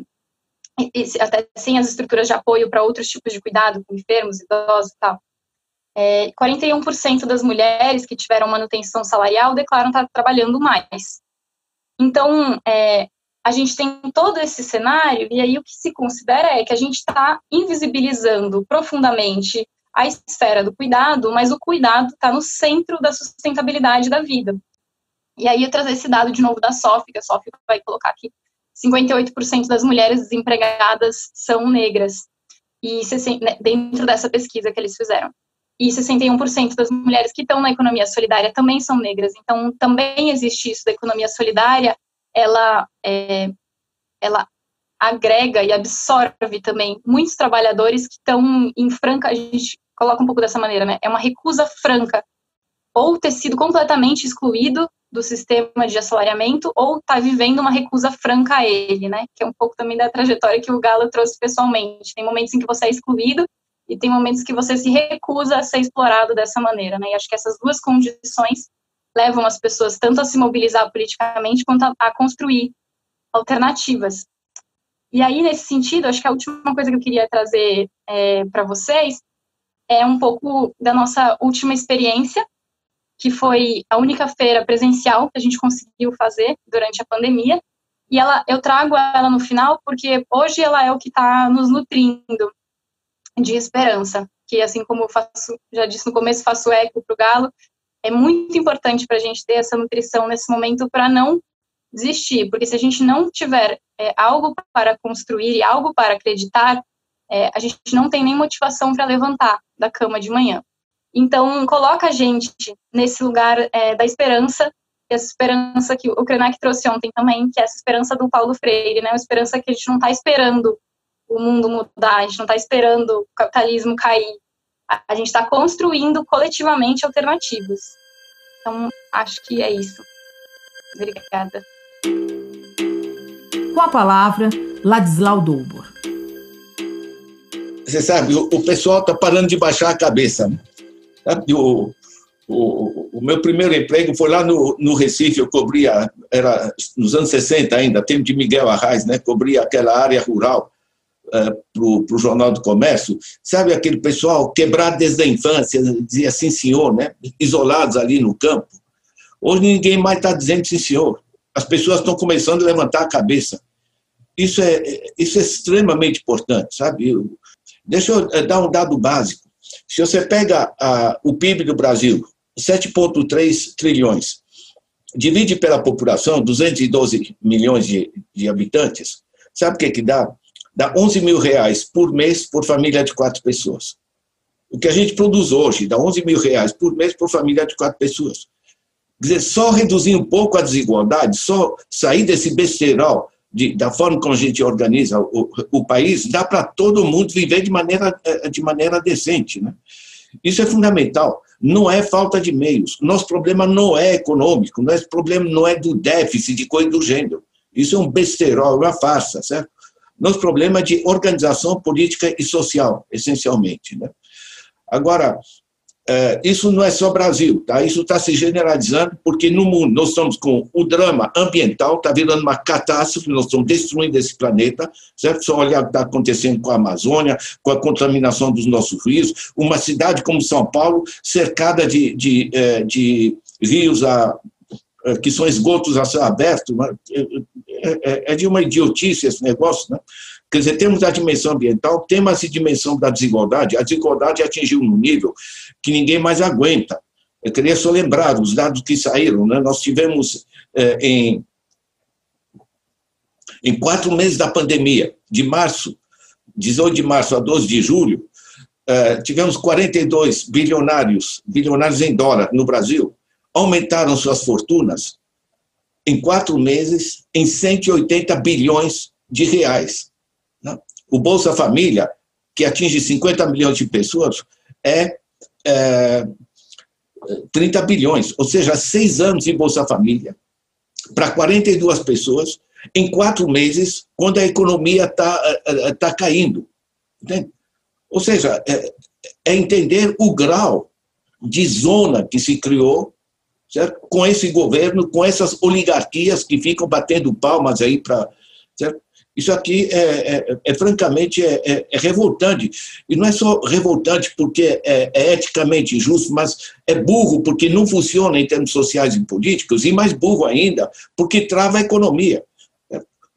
e, até sem as estruturas de apoio para outros tipos de cuidado, com enfermos, idosos e tal é, 41% das mulheres que tiveram manutenção salarial declaram estar trabalhando mais. Então, é, a gente tem todo esse cenário, e aí o que se considera é que a gente está invisibilizando profundamente a esfera do cuidado, mas o cuidado está no centro da sustentabilidade da vida. E aí eu trazer esse dado de novo da SOF, que a SOF vai colocar aqui, 58% das mulheres desempregadas são negras, e né, dentro dessa pesquisa que eles fizeram e 61% das mulheres que estão na economia solidária também são negras. Então, também existe isso da economia solidária, ela, é, ela agrega e absorve também muitos trabalhadores que estão em franca, a gente coloca um pouco dessa maneira, né? É uma recusa franca, ou ter sido completamente excluído do sistema de assalariamento, ou estar tá vivendo uma recusa franca a ele, né? Que é um pouco também da trajetória que o Galo trouxe pessoalmente. Tem momentos em que você é excluído e tem momentos que você se recusa a ser explorado dessa maneira, né? E acho que essas duas condições levam as pessoas tanto a se mobilizar politicamente quanto a, a construir alternativas. E aí, nesse sentido, acho que a última coisa que eu queria trazer é, para vocês é um pouco da nossa última experiência, que foi a única feira presencial que a gente conseguiu fazer durante a pandemia. E ela, eu trago ela no final porque hoje ela é o que está nos nutrindo de esperança, que assim como faço, já disse no começo, faço eco para o Galo, é muito importante para a gente ter essa nutrição nesse momento para não desistir, porque se a gente não tiver é, algo para construir e algo para acreditar, é, a gente não tem nem motivação para levantar da cama de manhã. Então, coloca a gente nesse lugar é, da esperança, essa esperança que o Krenak trouxe ontem também, que é essa esperança do Paulo Freire, né? Uma esperança que a gente não está esperando o mundo mudar, a gente não está esperando o capitalismo cair, a gente está construindo coletivamente alternativas. Então, acho que é isso. Obrigada. Com a palavra, Ladislau Doubor. Você sabe, o, o pessoal está parando de baixar a cabeça. Né? Sabe, o, o, o, meu primeiro emprego foi lá no, no Recife, eu cobria, era nos anos 60 ainda, tempo de Miguel Arraes, né, cobria aquela área rural para o Jornal do Comércio, sabe aquele pessoal quebrado desde a infância, dizia sim senhor, né? isolados ali no campo. Hoje ninguém mais está dizendo sim senhor. As pessoas estão começando a levantar a cabeça. Isso é, isso é extremamente importante, sabe? Deixa eu eh, dar um dado básico. Se você pega a, o PIB do Brasil, 7,3 trilhões, divide pela população, 212 milhões de, de habitantes, sabe o que, que dá? Dá 11 mil reais por mês por família de quatro pessoas. O que a gente produz hoje dá 11 mil reais por mês por família de quatro pessoas. Quer dizer, só reduzir um pouco a desigualdade, só sair desse besteirol de, da forma como a gente organiza o, o país, dá para todo mundo viver de maneira, eh, de maneira decente. Né? Isso é fundamental. Não é falta de meios. Nosso problema não é econômico, nosso problema não é do déficit de coisa do gênero. Isso é um besterol, é uma farsa, certo? Nos problemas de organização política e social, essencialmente. Né? Agora, é, isso não é só Brasil, tá? Isso está se generalizando porque no mundo nós estamos com o drama ambiental, está virando uma catástrofe, nós estamos destruindo esse planeta, certo? Só olhar o que está acontecendo com a Amazônia, com a contaminação dos nossos rios, uma cidade como São Paulo cercada de, de, é, de rios a, é, que são esgotos a céu aberto, é, é de uma idiotice esse negócio, né? Quer dizer, temos a dimensão ambiental, temos a dimensão da desigualdade. A desigualdade atingiu um nível que ninguém mais aguenta. Eu queria só lembrar os dados que saíram. Né? Nós tivemos eh, em, em quatro meses da pandemia, de março, 18 de março a 12 de julho, eh, tivemos 42 bilionários, bilionários em dólar no Brasil, aumentaram suas fortunas em quatro meses em 180 bilhões de reais. O Bolsa Família, que atinge 50 milhões de pessoas, é, é 30 bilhões, ou seja, seis anos em Bolsa Família, para 42 pessoas, em quatro meses, quando a economia está é, é, tá caindo. Entende? Ou seja, é, é, entender o grau de zona que se criou certo? com esse governo, com essas oligarquias que ficam batendo palmas aí para. Isso aqui é, é, é francamente é, é, é, revoltante. E não é só revoltante porque é, é, eticamente injusto, mas é burro porque não funciona em termos sociais e políticos, e mais burro ainda porque trava a economia.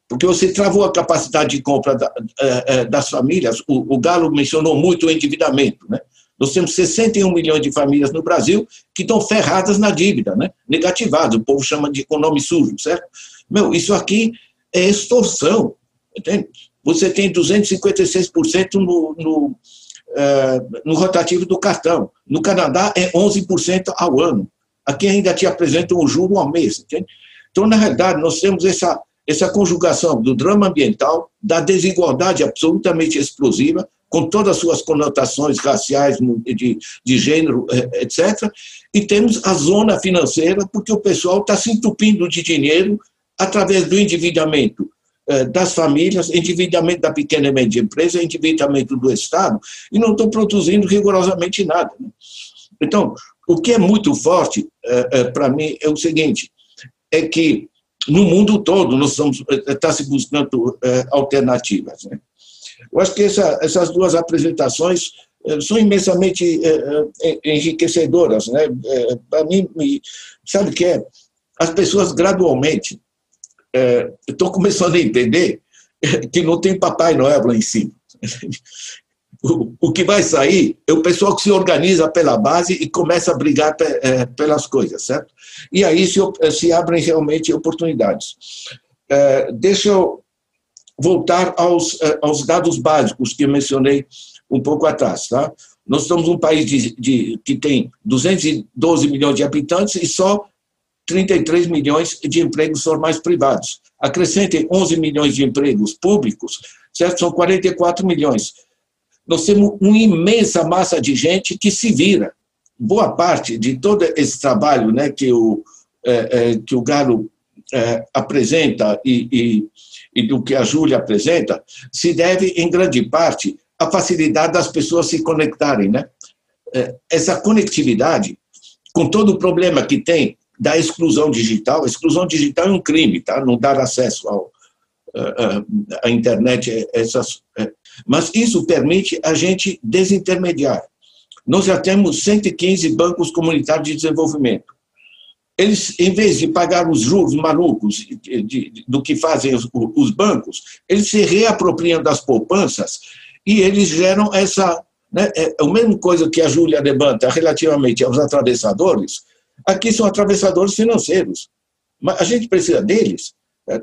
Porque você travou a capacidade de compra da, é, das famílias. O, o, Galo mencionou muito o endividamento. Né? Nós temos 61 milhões de famílias no Brasil que estão ferradas na dívida, né? negativadas. O povo chama de economia sujo, certo? Meu, isso aqui é extorsão. Entende? Você tem 256% no, no, uh, no rotativo do cartão. No Canadá é 11% ao ano. Aqui ainda te apresentam o juro ao mês. Entende? Então, na realidade, nós temos essa, essa conjugação do drama ambiental, da desigualdade absolutamente explosiva, com todas as suas conotações raciais, de, de gênero, eh, etc. E temos a zona financeira, porque o pessoal está se entupindo de dinheiro através do endividamento eh, das famílias, endividamento da pequena e média empresa, endividamento do Estado, e não estão produzindo rigorosamente nada. Né? Então, o que é muito forte eh, para mim é o seguinte, é que no mundo todo nós estamos está se buscando alternativas. Né? Eu acho que essa, essas duas apresentações são imensamente enriquecedoras, né? Para mim, sabe o que é? As pessoas gradualmente estou começando a entender que não tem Papai Noel lá em cima. O, que vai sair é o pessoal que se organiza pela base e começa a brigar pelas coisas, certo? E aí se, se abrem realmente oportunidades. Deixa eu voltar aos, é, aos dados básicos que eu mencionei um pouco atrás, tá? Nós somos um país de, de, que tem 212 milhões de habitantes e só 33 milhões de empregos formais privados. Acrescentem 11 milhões de empregos públicos, certo? São 44 milhões. Nós temos uma imensa massa de gente que se vira. Boa parte de todo esse trabalho né, que, o, é, é, que o Galo é, apresenta e, e, e do que a Júlia apresenta se deve, em grande parte, à facilidade das pessoas se conectarem. Né? É, essa conectividade, com todo o problema que tem da exclusão digital. Exclusão digital é um crime, tá? Não dar acesso ao, à internet, é, essas, é. mas isso permite a gente desintermediar. Nós já temos 115 bancos comunitários de desenvolvimento. Eles, em vez de pagar os juros malucos de, de, do que fazem os, os bancos, eles se reapropriam das poupanças e eles geram essa. Né, é a mesma coisa que a Júlia levanta relativamente aos atravessadores, Aqui são atravessadores financeiros. Mas a gente precisa deles. Né?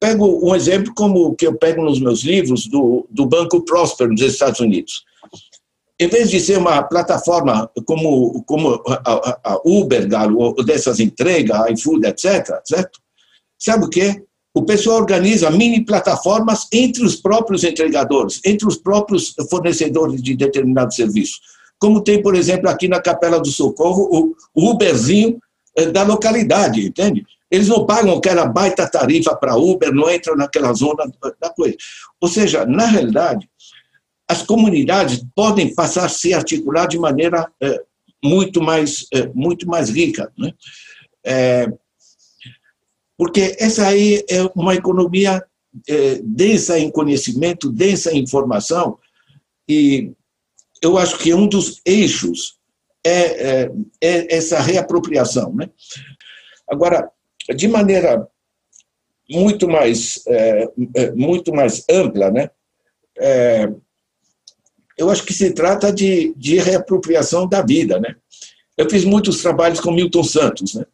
Pego um exemplo como que eu pego nos meus livros do, do Banco Prosper nos Estados Unidos. Em vez de ser uma plataforma como, como a, a Uber, ou dessas entregas, iFood, etc., certo? Sabe o que? O pessoal organiza mini plataformas entre os próprios entregadores, entre os próprios fornecedores de determinado serviço como tem, por exemplo, aqui na Capela do Socorro, o Uberzinho eh, da localidade, entende? Eles não pagam aquela baita tarifa para Uber, não entram naquela zona da coisa. Ou seja, na realidade, as comunidades podem passar a se articular de maneira é, muito mais é, muito mais rica, né? É, porque essa aí é uma economia densa em conhecimento, densa em informação, e eu acho que um dos eixos é, é, essa reapropriação. Né? Agora, de maneira muito mais, muito mais ampla, né? Eu acho que se trata de, de reapropriação da vida. Né? Eu fiz muitos trabalhos com Milton Santos. Né?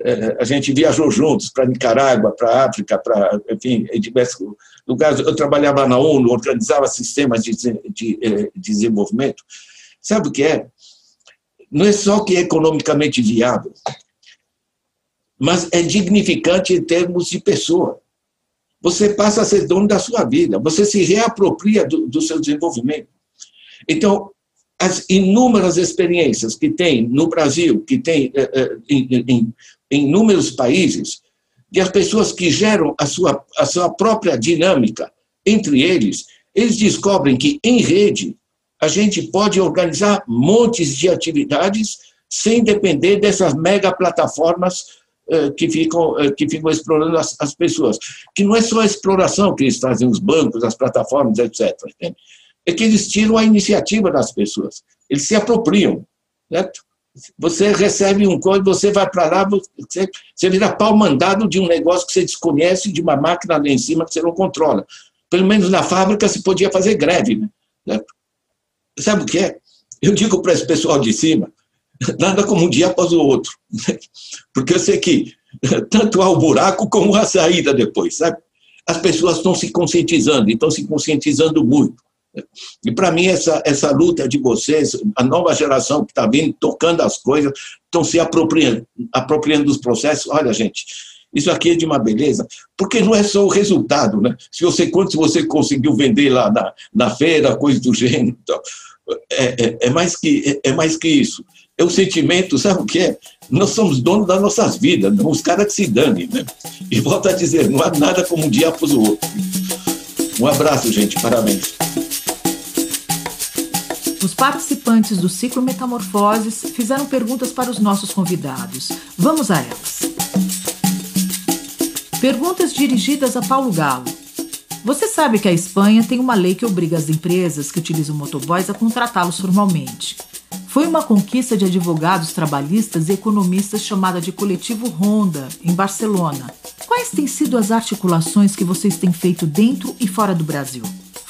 É, a gente viajou juntos para Nicarágua, para África, para, enfim, em diversos lugares. Eu trabalhava na ONU, organizava sistemas de, de, de é, desenvolvimento. Sabe o que é? Não é só que é economicamente viável, mas é dignificante em termos de pessoa. Você passa a ser dono da sua vida, você se reapropria do, do seu desenvolvimento. Então, as inúmeras experiências que tem no Brasil, que tem eh, eh, em, inúmeros países, de as pessoas que geram a sua, a sua própria dinâmica entre eles, eles descobrem que em rede a gente pode organizar montes de atividades sem depender dessas mega plataformas eh, que ficam, que ficam explorando as, as, pessoas. Que não é só a exploração que eles trazem, os bancos, as plataformas, etc. É que eles tiram a iniciativa das pessoas, eles se apropriam. Certo? Você recebe um código, você vai para lá, você, você vira pau mandado de um negócio que você desconhece, de uma máquina lá em cima que você não controla. Pelo menos na fábrica se podia fazer greve. Né? Sabe o que é? Eu digo para esse pessoal de cima, nada como um dia após o outro. Porque eu sei que tanto há o buraco como a saída depois, sabe? As pessoas estão se conscientizando, estão se conscientizando muito. E para mim, essa, essa luta de vocês, a nova geração que está vindo, tocando as coisas, estão se apropriando, apropriando dos processos. Olha, gente, isso aqui é de uma beleza, porque não é só o resultado, né? Se você, quanto você conseguiu vender lá na, na feira, coisa do gênero, então, é, é, é, mais que, é, é mais que isso. É o sentimento, sabe o que é? Nós somos donos das nossas vidas, não os caras que se danem, né? E volto a dizer, não há nada como um dia após o outro. Um abraço, gente, parabéns. Os participantes do ciclo Metamorfoses fizeram perguntas para os nossos convidados. Vamos a elas. Perguntas dirigidas a Paulo Galo. Você sabe que a Espanha tem uma lei que obriga as empresas que utilizam motoboys a contratá-los formalmente. Foi uma conquista de advogados trabalhistas e economistas chamada de Coletivo Ronda, em Barcelona. Quais têm sido as articulações que vocês têm feito dentro e fora do Brasil?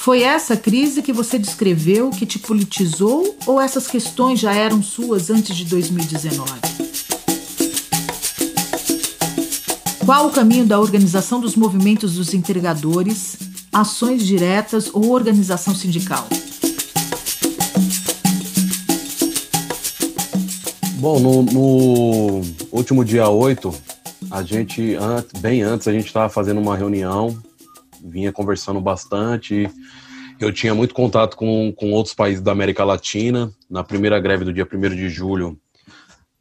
Foi essa crise que você descreveu que te politizou ou essas questões já eram suas antes de 2019? Qual o caminho da organização dos movimentos dos entregadores, ações diretas ou organização sindical? Bom, no, no último dia 8, a gente, bem antes, a gente estava fazendo uma reunião vinha conversando bastante. Eu tinha muito contato com, com outros países da América Latina. Na primeira greve do dia 1 de julho,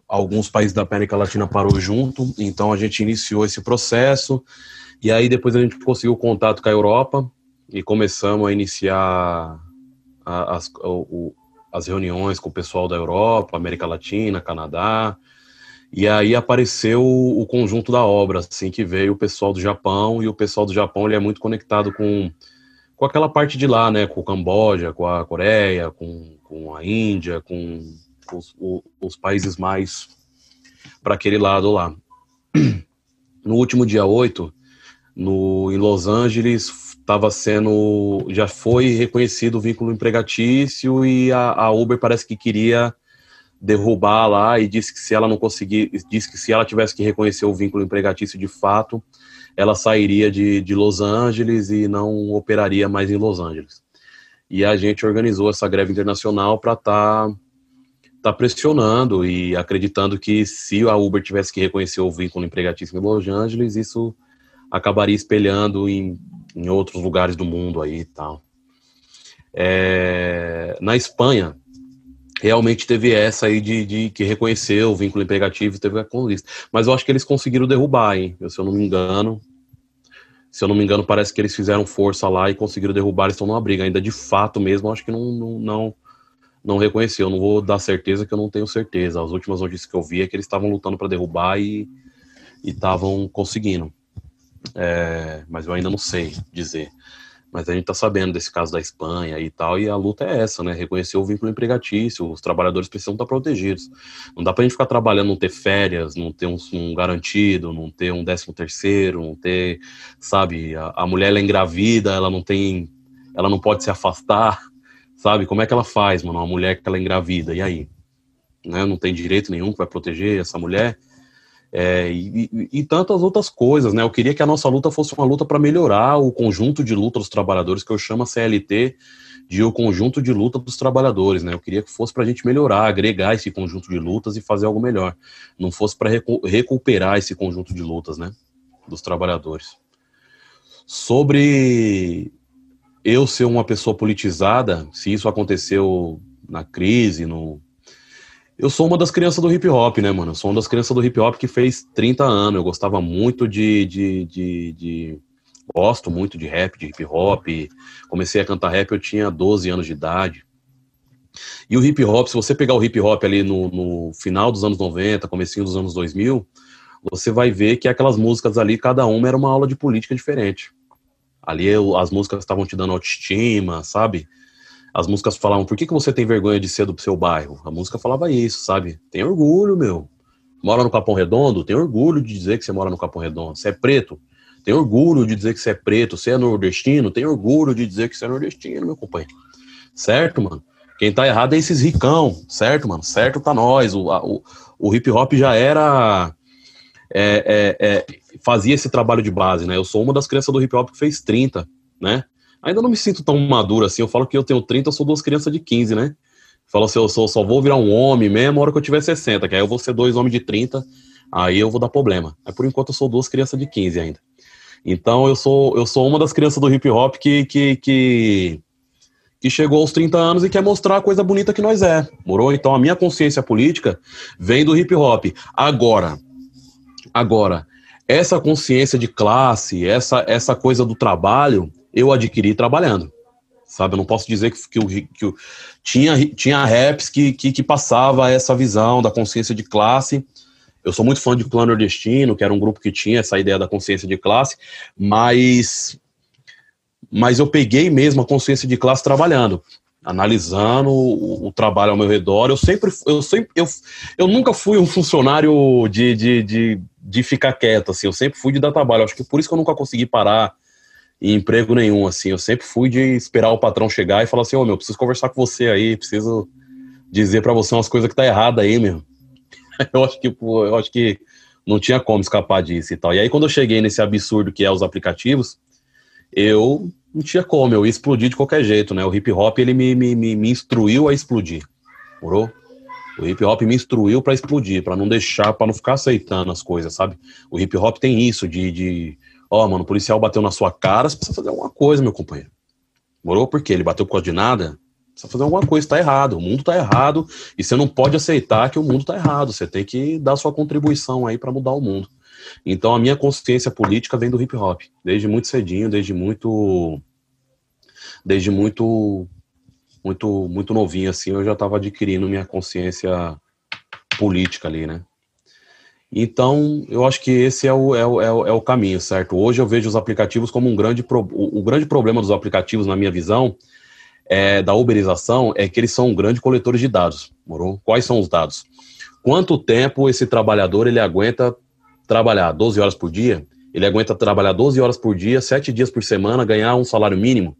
alguns países da América Latina parou junto, então a gente iniciou esse processo. E aí depois a gente conseguiu contato com a Europa e começamos a iniciar as, as reuniões com o pessoal da Europa, América Latina, Canadá. E aí apareceu o conjunto da obra, assim, que veio o pessoal do Japão, e o pessoal do Japão ele é muito conectado com, com aquela parte de lá, né, com o Camboja, com a Coreia, com, com a Índia, com os, os países mais para aquele lado lá. No último dia 8, no, em Los Angeles, estava sendo, já foi reconhecido o vínculo empregatício e a, a Uber parece que queria derrubar lá e disse que se ela não conseguir, disse que se ela tivesse que reconhecer o vínculo empregatício de fato, ela sairia de, de Los Angeles e não operaria mais em Los Angeles. E a gente organizou essa greve internacional para estar tá, tá pressionando e acreditando que se a Uber tivesse que reconhecer o vínculo empregatício em Los Angeles, isso acabaria espelhando em, em outros lugares do mundo aí e tal. É, na Espanha, realmente teve essa aí de, de que reconheceu o vínculo emregativo e teve a conquista. Mas eu acho que eles conseguiram derrubar, hein? Se eu não me engano. Se eu não me engano, parece que eles fizeram força lá e conseguiram derrubar, eles estão numa briga. Ainda de fato mesmo, acho que não, não, não, não reconheceu. Eu não vou dar certeza que eu não tenho certeza. As últimas notícias que eu vi é que eles estavam lutando para derrubar e estavam conseguindo. É, mas eu ainda não sei dizer. Mas a gente está sabendo desse caso da Espanha e tal, e a luta é essa, né? Reconhecer o vínculo empregatício, os trabalhadores precisam estar protegidos. Não dá para a gente ficar trabalhando, não ter férias, não ter um, um garantido, não ter um décimo terceiro, não ter, sabe, a, a mulher ela é engravida, ela não tem, ela não pode se afastar, sabe? Como é que ela faz, mano? Uma mulher que ela é engravida, e aí? Né? Não tem direito nenhum que vai proteger essa mulher? É, e, e, tantas outras coisas, né? Eu queria que a nossa luta fosse uma luta para melhorar o conjunto de luta dos trabalhadores, que eu chamo a CLT de o conjunto de luta dos trabalhadores, né? Eu queria que fosse para a gente melhorar, agregar esse conjunto de lutas e fazer algo melhor. Não fosse para recu recuperar esse conjunto de lutas, né? Dos trabalhadores. Sobre eu ser uma pessoa politizada, se isso aconteceu na crise, no, eu sou uma das crianças do hip hop, né, mano? Eu sou uma das crianças do hip hop que fez 30 anos. Eu gostava muito de, de, de, de, Gosto muito de rap, de hip hop. Comecei a cantar rap, eu tinha 12 anos de idade. E o hip hop, se você pegar o hip hop ali no, no final dos anos 90, comecinho dos anos 2000, você vai ver que aquelas músicas ali, cada uma era uma aula de política diferente. Ali as músicas estavam te dando autoestima, sabe? As músicas falavam, por que, que você tem vergonha de ser do seu bairro? A música falava isso, sabe? Tem orgulho, meu. Mora no Capão Redondo? Tem orgulho de dizer que você mora no Capão Redondo. Você é preto? Tem orgulho de dizer que você é preto. Você é nordestino? Tem orgulho de dizer que você é nordestino, meu companheiro. Certo, mano? Quem tá errado é esses ricão, certo, mano? Certo tá nós. O, a, o, o hip hop já era. É, é, é, fazia esse trabalho de base, né? Eu sou uma das crianças do hip hop que fez 30, né? Ainda não me sinto tão maduro assim. Eu falo que eu tenho 30, eu sou duas crianças de 15, né? Falo assim, eu sou, só vou virar um homem mesmo na hora que eu tiver 60, que aí eu vou ser dois homens de 30, aí eu vou dar problema. Mas por enquanto eu sou duas crianças de 15 ainda. Então eu sou, eu sou uma das crianças do hip hop que, que, que, que chegou aos 30 anos e quer mostrar a coisa bonita que nós é. Morou? Então a minha consciência política vem do hip hop. Agora, agora, essa consciência de classe, essa, essa coisa do trabalho, eu adquiri trabalhando. Sabe, eu não posso dizer que, que, que, tinha, tinha raps que, que, que passava essa visão da consciência de classe. Eu sou muito fã de Clã Nordestino, que era um grupo que tinha essa ideia da consciência de classe, mas, mas eu peguei mesmo a consciência de classe trabalhando, analisando o, o trabalho ao meu redor. Eu sempre, eu sempre, eu, eu nunca fui um funcionário de, de, de, de ficar quieto, assim, eu sempre fui de dar trabalho. Acho que por isso que eu nunca consegui parar em emprego nenhum, assim. Eu sempre fui de esperar o patrão chegar e falar assim, ô oh, meu, preciso conversar com você aí, preciso dizer para você umas coisas que tá errada aí, meu. eu acho que, pô, eu acho que não tinha como escapar disso e tal. E aí, quando eu cheguei nesse absurdo que é os aplicativos, eu não tinha como, eu ia explodir de qualquer jeito, né? O hip hop, ele me, me, me, me instruiu a explodir, morou? O hip hop me instruiu para explodir, para não deixar, para não ficar aceitando as coisas, sabe? O hip hop tem isso de, de Ó, oh, mano, o policial bateu na sua cara, você precisa fazer alguma coisa, meu companheiro. Morou? Por quê? Ele bateu por causa de nada? Precisa fazer alguma coisa, tá errado. O mundo tá errado e você não pode aceitar que o mundo tá errado. Você tem que dar sua contribuição aí para mudar o mundo. Então a minha consciência política vem do hip hop, desde muito cedinho, desde muito desde muito muito muito novinho assim, eu já estava adquirindo minha consciência política ali, né? Então, eu acho que esse é o, é é é o caminho, certo? Hoje eu vejo os aplicativos como um grande... Pro, o, o grande problema dos aplicativos, na minha visão, é, da uberização, é que eles são um grande coletores de dados, morou? Quais são os dados? Quanto tempo esse trabalhador ele aguenta trabalhar? 12 horas por dia? Ele aguenta trabalhar 12 horas por dia, 7 dias por semana, ganhar um salário mínimo?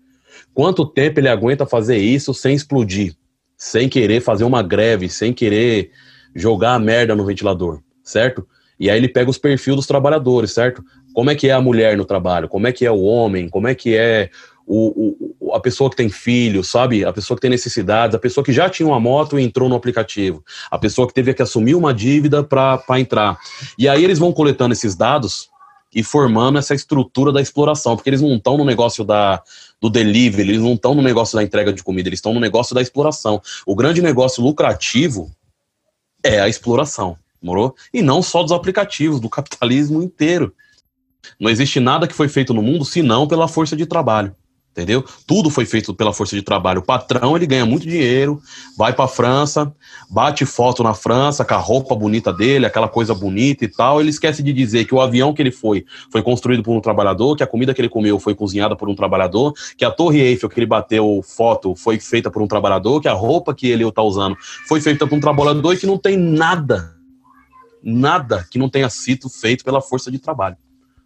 Quanto tempo ele aguenta fazer isso sem explodir? Sem querer fazer uma greve, sem querer jogar a merda no ventilador? Certo? E aí ele pega os perfis dos trabalhadores, certo? Como é que é a mulher no trabalho? Como é que é o homem? Como é que é o, o, a pessoa que tem filhos, sabe? A pessoa que tem necessidades, a pessoa que já tinha uma moto e entrou no aplicativo, a pessoa que teve que assumir uma dívida para entrar. E aí eles vão coletando esses dados e formando essa estrutura da exploração, porque eles não estão no negócio da, do delivery, eles não estão no negócio da entrega de comida, eles estão no negócio da exploração. O grande negócio lucrativo é a exploração, morou? E não só dos aplicativos, do capitalismo inteiro. Não existe nada que foi feito no mundo senão pela força de trabalho entendeu? Tudo foi feito pela força de trabalho. O patrão, ele ganha muito dinheiro, vai para a França, bate foto na França com a roupa bonita dele, aquela coisa bonita e tal. Ele esquece de dizer que o avião que ele foi foi construído por um trabalhador, que a comida que ele comeu foi cozinhada por um trabalhador, que a Torre Eiffel que ele bateu foto foi feita por um trabalhador, que a roupa que ele está usando foi feita por um trabalhador e que não tem nada, nada que não tenha sido feito pela força de trabalho.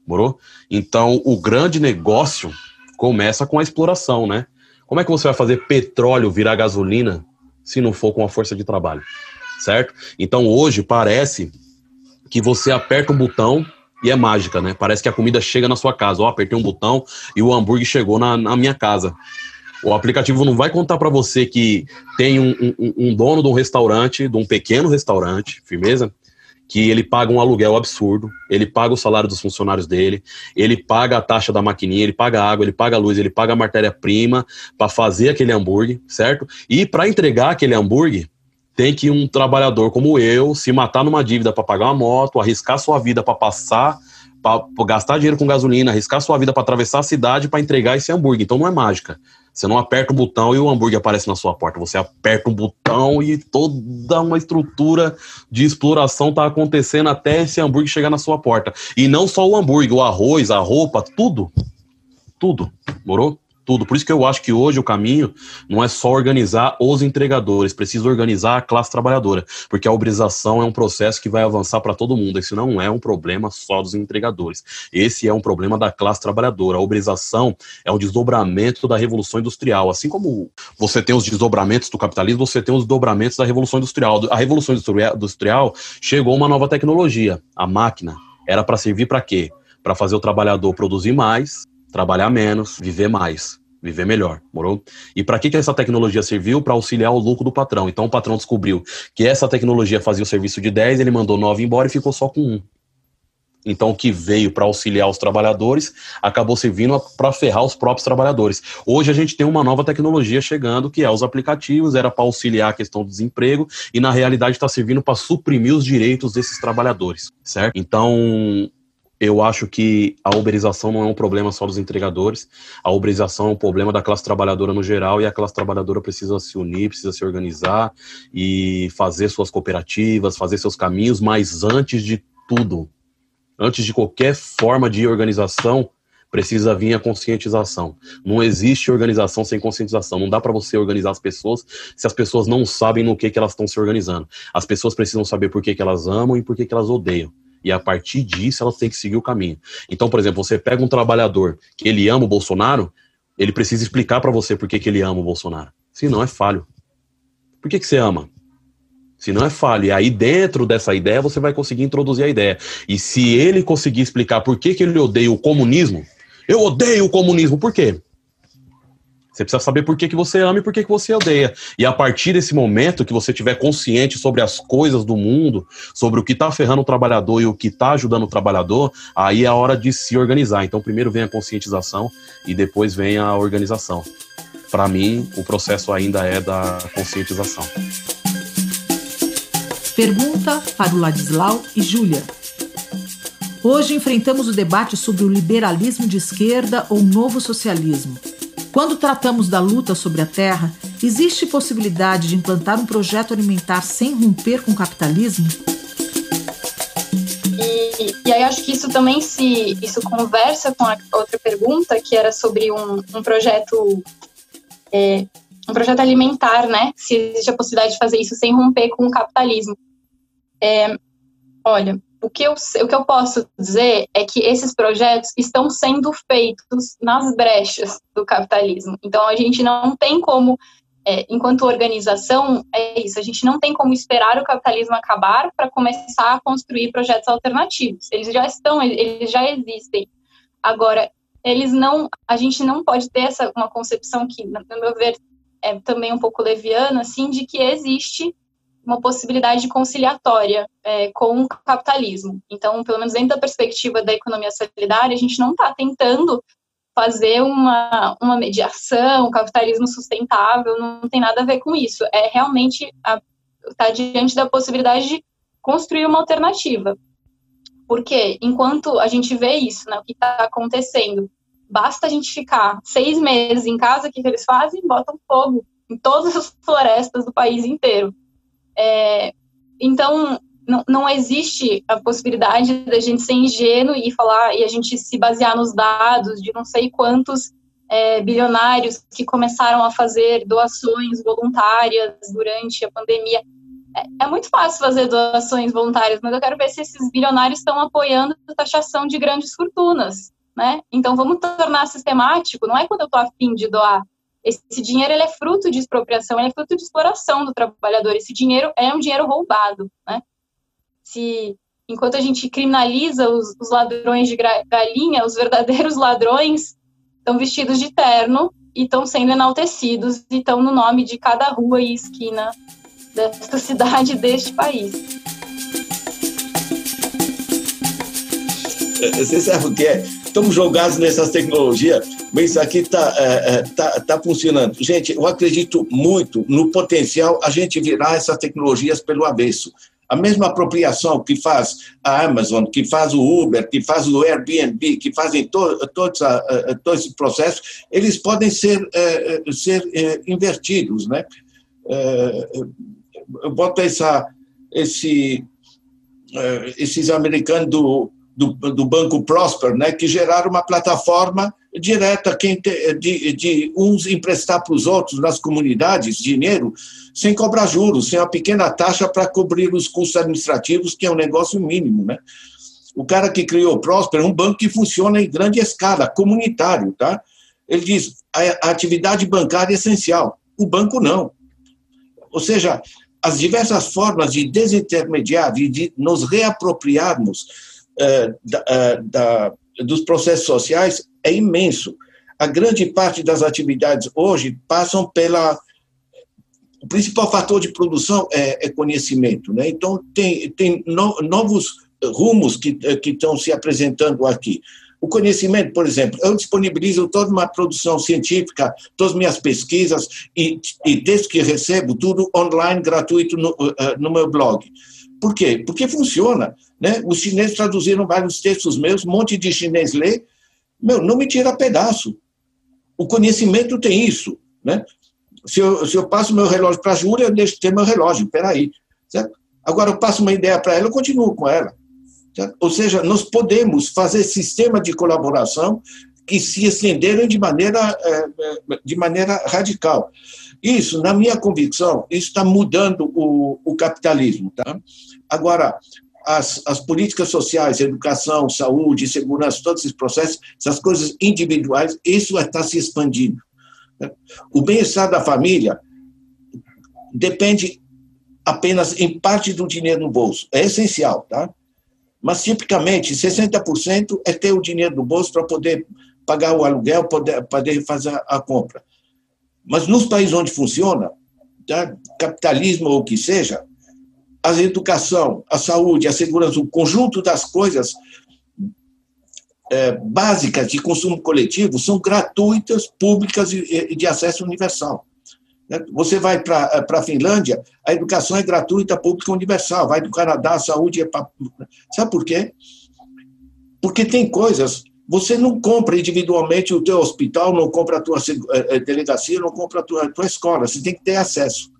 Morou? Então, o grande negócio começa com a exploração, né? Como é que você vai fazer petróleo virar gasolina se não for com a força de trabalho? Certo? Então hoje parece que você aperta um botão e é mágica, né? Parece que a comida chega na sua casa. Ó, apertei um botão e o hambúrguer chegou na, na minha casa. O aplicativo não vai contar para você que tem um, um, um, dono de um restaurante, de um pequeno restaurante, firmeza, que ele paga um aluguel absurdo, ele paga o salário dos funcionários dele, ele paga a taxa da maquininha, ele paga a água, ele paga a luz, ele paga a matéria-prima para fazer aquele hambúrguer, certo? E para entregar aquele hambúrguer, tem que um trabalhador como eu se matar numa dívida para pagar uma moto, arriscar sua vida para passar, para gastar dinheiro com gasolina, arriscar sua vida para atravessar a cidade para entregar esse hambúrguer. Então não é mágica. Você não aperta o botão e o hambúrguer aparece na sua porta. Você aperta um botão e toda uma estrutura de exploração está acontecendo até esse hambúrguer chegar na sua porta. E não só o hambúrguer, o arroz, a roupa, tudo. Tudo. Morou? Tudo. Por isso que eu acho que hoje o caminho não é só organizar os entregadores, precisa organizar a classe trabalhadora, porque a uberização é um processo que vai avançar para todo mundo. Esse não é um problema só dos entregadores. Esse é um problema da classe trabalhadora. A uberização é um desdobramento da revolução industrial. Assim como você tem os desdobramentos do capitalismo, você tem os desdobramentos da revolução industrial. A revolução industrial chegou uma nova tecnologia, a máquina. Era para servir para quê? Para fazer o trabalhador produzir mais, trabalhar menos, viver mais viver melhor, morou? E para que, que essa tecnologia serviu? Para auxiliar o lucro do patrão. Então o patrão descobriu que essa tecnologia fazia o serviço de 10, ele mandou 9 embora e ficou só com um. Então, o que veio para auxiliar os trabalhadores acabou servindo para ferrar os próprios trabalhadores. Hoje a gente tem uma nova tecnologia chegando, que é os aplicativos, era para auxiliar a questão do desemprego, e na realidade está servindo para suprimir os direitos desses trabalhadores, certo? Então, eu acho que a uberização não é um problema só dos entregadores, a uberização é um problema da classe trabalhadora no geral e a classe trabalhadora precisa se unir, precisa se organizar e fazer suas cooperativas, fazer seus caminhos, mas antes de tudo, antes de qualquer forma de organização, precisa vir a conscientização. Não existe organização sem conscientização. Não dá para você organizar as pessoas se as pessoas não sabem no que, que elas estão se organizando. As pessoas precisam saber por que, que elas amam e por que, que elas odeiam. E a partir disso, elas têm que seguir o caminho. Então, por exemplo, você pega um trabalhador que ele ama o Bolsonaro, ele precisa explicar para você por que, que ele ama o Bolsonaro. Senão é falho. Por que, que você ama? Se não é falha. E aí, dentro dessa ideia, você vai conseguir introduzir a ideia. E se ele conseguir explicar por que, que ele odeia o comunismo, eu odeio o comunismo, por quê? Você precisa saber por que, que você ama e por que, que você odeia. E a partir desse momento que você tiver consciente sobre as coisas do mundo, sobre o que está ferrando o trabalhador e o que está ajudando o trabalhador, aí é a hora de se organizar. Então, primeiro vem a conscientização e depois vem a organização. Para mim, o processo ainda é da conscientização. Pergunta para o Ladislau e Júlia. Hoje enfrentamos o debate sobre o liberalismo de esquerda ou novo socialismo. Quando tratamos da luta sobre a terra, existe possibilidade de implantar um projeto alimentar sem romper com o capitalismo? E, e aí acho que isso também se isso conversa com a outra pergunta que era sobre um, um projeto é, um projeto alimentar, né? Se existe a possibilidade de fazer isso sem romper com o capitalismo. É, olha, o que, eu, o que eu posso dizer é que esses projetos estão sendo feitos nas brechas do capitalismo. Então, a gente não tem como, é, enquanto organização, é isso, a gente não tem como esperar o capitalismo acabar para começar a construir projetos alternativos. Eles já estão, eles já existem. Agora, eles não, a gente não pode ter essa uma concepção que, no meu ver, é também um pouco leviana, assim, de que existe uma possibilidade conciliatória é, com o capitalismo. Então, pelo menos dentro da perspectiva da economia solidária, a gente não está tentando fazer uma, uma mediação, um capitalismo sustentável, não tem nada a ver com isso. É realmente estar tá diante da possibilidade de construir uma alternativa. Porque enquanto a gente vê isso, né, o que está acontecendo, basta a gente ficar seis meses em casa, o que, que eles fazem? Botam fogo em todas as florestas do país inteiro. É, então, não, não existe a possibilidade da gente ser ingênuo e falar e a gente se basear nos dados de não sei quantos é, bilionários que começaram a fazer doações voluntárias durante a pandemia. É, é, muito fácil fazer doações voluntárias, mas eu quero ver se esses bilionários estão apoiando a taxação de grandes fortunas, né? Então vamos tornar sistemático. Não é quando eu estou afim de doar. Esse dinheiro ele é fruto de expropriação, é fruto de exploração do trabalhador. Esse dinheiro é um dinheiro roubado, né? se enquanto a gente criminaliza os, os ladrões de galinha, os verdadeiros ladrões estão vestidos de terno e estão sendo enaltecidos e estão no nome de cada rua e esquina desta cidade, deste país. É, você sabe o que é? Estamos jogados nessas tecnologias, mas isso aqui está é, é, tá, tá funcionando. Gente, eu acredito muito no potencial a gente virar essas tecnologias pelo avesso. A mesma apropriação que faz a Amazon, que faz o Uber, que faz o Airbnb, que fazem to, todos, uh, todos esses processos, eles podem ser, uh, ser uh, invertidos. Né? eu boto essa, esse, esses americanos do, do, do, Banco Prosper, né, que geraram uma plataforma direta quem te, de, de uns emprestar para os outros nas comunidades dinheiro sem cobrar juros, sem uma pequena taxa para cobrir os custos administrativos, que é um negócio mínimo, né? O cara que criou o Prosper é um banco que funciona em grande escala, comunitário, tá? Ele diz, a atividade bancária é essencial, o banco não. Ou seja, as diversas formas de desintermediar de nos reapropriarmos uh, da, uh, da, dos processos sociais é imenso. A grande parte das atividades hoje passam pela o principal fator de produção é, é conhecimento, né? Então tem tem no, novos rumos que que estão se apresentando aqui. O conhecimento, por exemplo, eu disponibilizo toda uma produção científica, todas as minhas pesquisas e, e textos que recebo, tudo online, gratuito no, uh, no meu blog. Por quê? Porque funciona. Né? Os chineses traduziram vários textos meus, um monte de chinês lê. Meu, não me tira pedaço. O conhecimento tem isso. Né? Se eu, se eu passo meu relógio para a Júlia, eu deixo de ter meu relógio, peraí. Certo? Agora, eu passo uma ideia para ela, eu continuo com ela. Certo? Ou seja, nós podemos fazer sistema de colaboração que se estenderam de maneira, é, é, de maneira radical. Isso, na minha convicção, isso está mudando o, o capitalismo. Tá? Agora, as, as políticas sociais, educação, saúde, segurança, todos esses processos, essas coisas individuais, isso está se expandindo. O bem-estar da família depende apenas em parte do dinheiro no bolso. É essencial, tá? Mas, tipicamente, 60% é ter o dinheiro no bolso para poder pagar o aluguel, poder, poder fazer a compra. Mas nos países onde funciona, tá? capitalismo ou o que seja, a educação, a saúde, a segurança, o conjunto das coisas é, básicas de consumo coletivo são gratuitas, públicas e de acesso universal. Né? Você vai para a Finlândia, a educação é gratuita, pública universal. Vai do Canadá, a saúde é. Pra... Sabe por quê? Porque tem coisas. Você não compra individualmente o teu hospital, não compra a tua é, é, delegacia, não compra a tua, a tua escola. Você tem que ter acesso.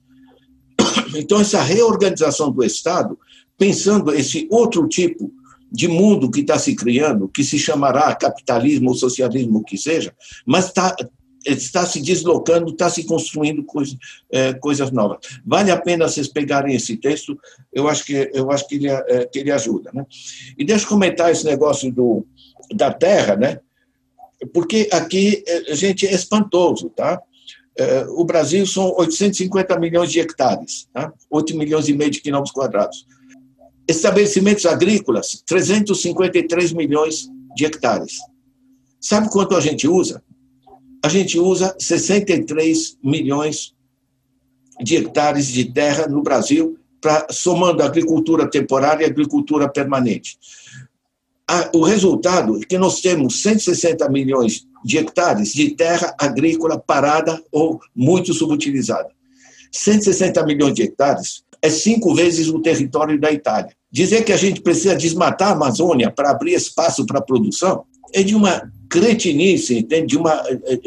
Então, essa reorganização do Estado, pensando esse outro tipo de mundo que está se criando, que se chamará capitalismo ou socialismo, o que seja, mas está está se deslocando, está se construindo coisa, é, coisas novas. Vale a pena vocês pegarem esse texto, eu acho que, eu acho que, ele, é, que ele ajuda. Né? E deixa eu comentar esse negócio do, da terra, né? porque aqui, é, gente, é espantoso. Tá? É, o Brasil são 850 milhões de hectares, tá? 8 milhões e meio de quilômetros quadrados estabelecimentos agrícolas, 353 milhões de hectares. Sabe quanto a gente usa? A gente usa 63 milhões de hectares de terra no Brasil pra, somando agricultura temporária e agricultura permanente. O resultado é que nós temos 160 milhões de hectares de terra agrícola parada ou muito subutilizada. 160 milhões de hectares é cinco vezes o território da Itália. Dizer que a gente precisa desmatar a Amazônia para abrir espaço para a produção é de uma cretinice, de uma,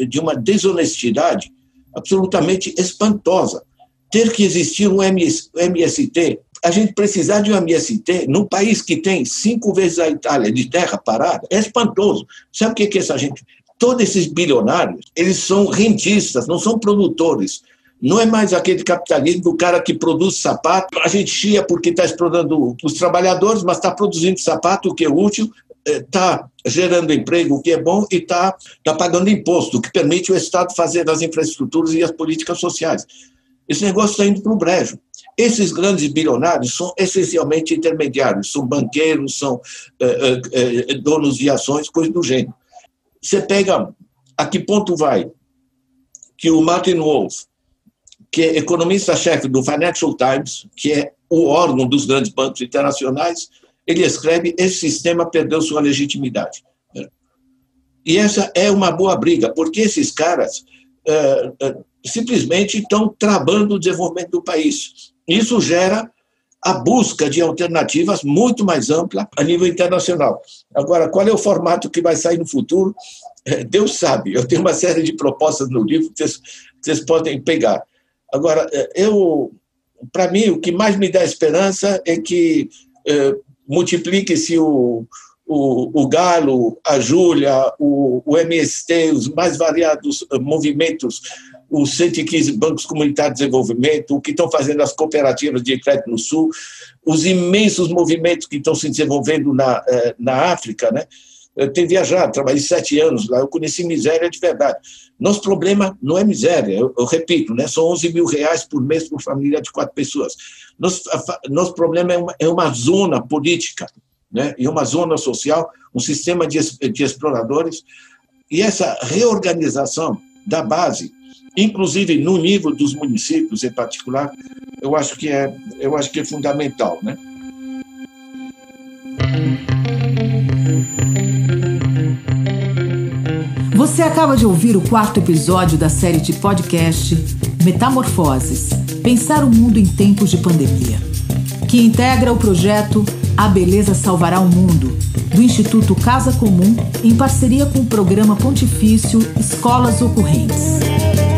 de uma desonestidade absolutamente espantosa. Ter que existir um MST, a gente precisar de um MST num país que tem cinco vezes a Itália de terra parada, é espantoso. Sabe o que é essa gente? Todos esses bilionários, eles são rentistas, não são produtores. Não é mais aquele capitalismo do cara que produz sapato, a gente chia porque está explorando os trabalhadores, mas está produzindo sapato, o que é útil, está eh, gerando emprego, o que é bom, e está tá pagando imposto, o que permite o Estado fazer as infraestruturas e as políticas sociais. Esse negócio está indo para o brejo. Esses grandes bilionários são essencialmente intermediários, são banqueiros, são eh, eh, donos de ações, coisas do gênero. Você pega a que ponto vai que o Martin Wolf, que é economista-chefe do Financial Times, que é o órgão dos grandes bancos internacionais, ele escreve: esse sistema perdeu sua legitimidade. E essa é uma boa briga, porque esses caras é, é, simplesmente estão travando o desenvolvimento do país. Isso gera a busca de alternativas muito mais ampla a nível internacional. Agora, qual é o formato que vai sair no futuro? É, Deus sabe. Eu tenho uma série de propostas no livro que vocês, vocês podem pegar. Agora, é, eu, para mim, o que mais me dá esperança é que é, multiplique-se o, o, o, Galo, a Júlia, o, o MST, os mais variados eh, movimentos, os 115 bancos comunitários de desenvolvimento, o que estão fazendo as cooperativas de crédito no Sul, os imensos movimentos que estão se desenvolvendo na, eh, na África, né? Eu tenho viajado, trabalhei sete anos lá, eu conheci miséria de verdade. Nosso problema não é miséria, eu, eu repito, né, são 11 mil reais por mês por família de quatro pessoas. Nosso, nosso problema é uma, é uma zona política né, e uma zona social, um sistema de, de exploradores, e essa reorganização da base, inclusive no nível dos municípios em particular, eu acho que é, eu acho que é fundamental. Né? Você acaba de ouvir o quarto episódio da série de podcast Metamorfoses Pensar o Mundo em Tempos de Pandemia, que integra o projeto A Beleza Salvará o Mundo, do Instituto Casa Comum, em parceria com o programa pontifício Escolas Ocorrentes.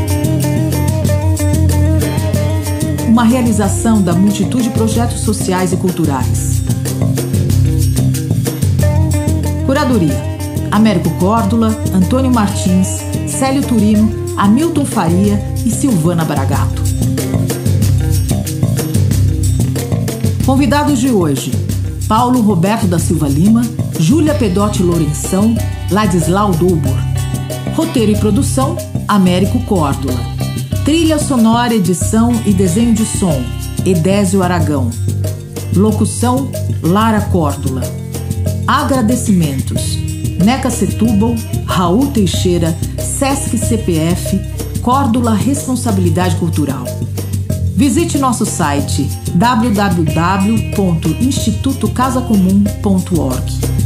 Uma realização da multitude de projetos sociais e culturais. Curadoria Américo Córdula, Antônio Martins, Célio Turino, Hamilton Faria e Silvana Bragato. Convidados de hoje: Paulo Roberto da Silva Lima, Júlia Pedotti Lourenção, Ladislau Dubor. Roteiro e produção: Américo Córdula. Trilha sonora, edição e desenho de som: Edésio Aragão. Locução: Lara Córdula. Agradecimentos: Neca Setúbal, Raul Teixeira, Sesc CPF, Córdula Responsabilidade Cultural. Visite nosso site www.institutocasacomum.org.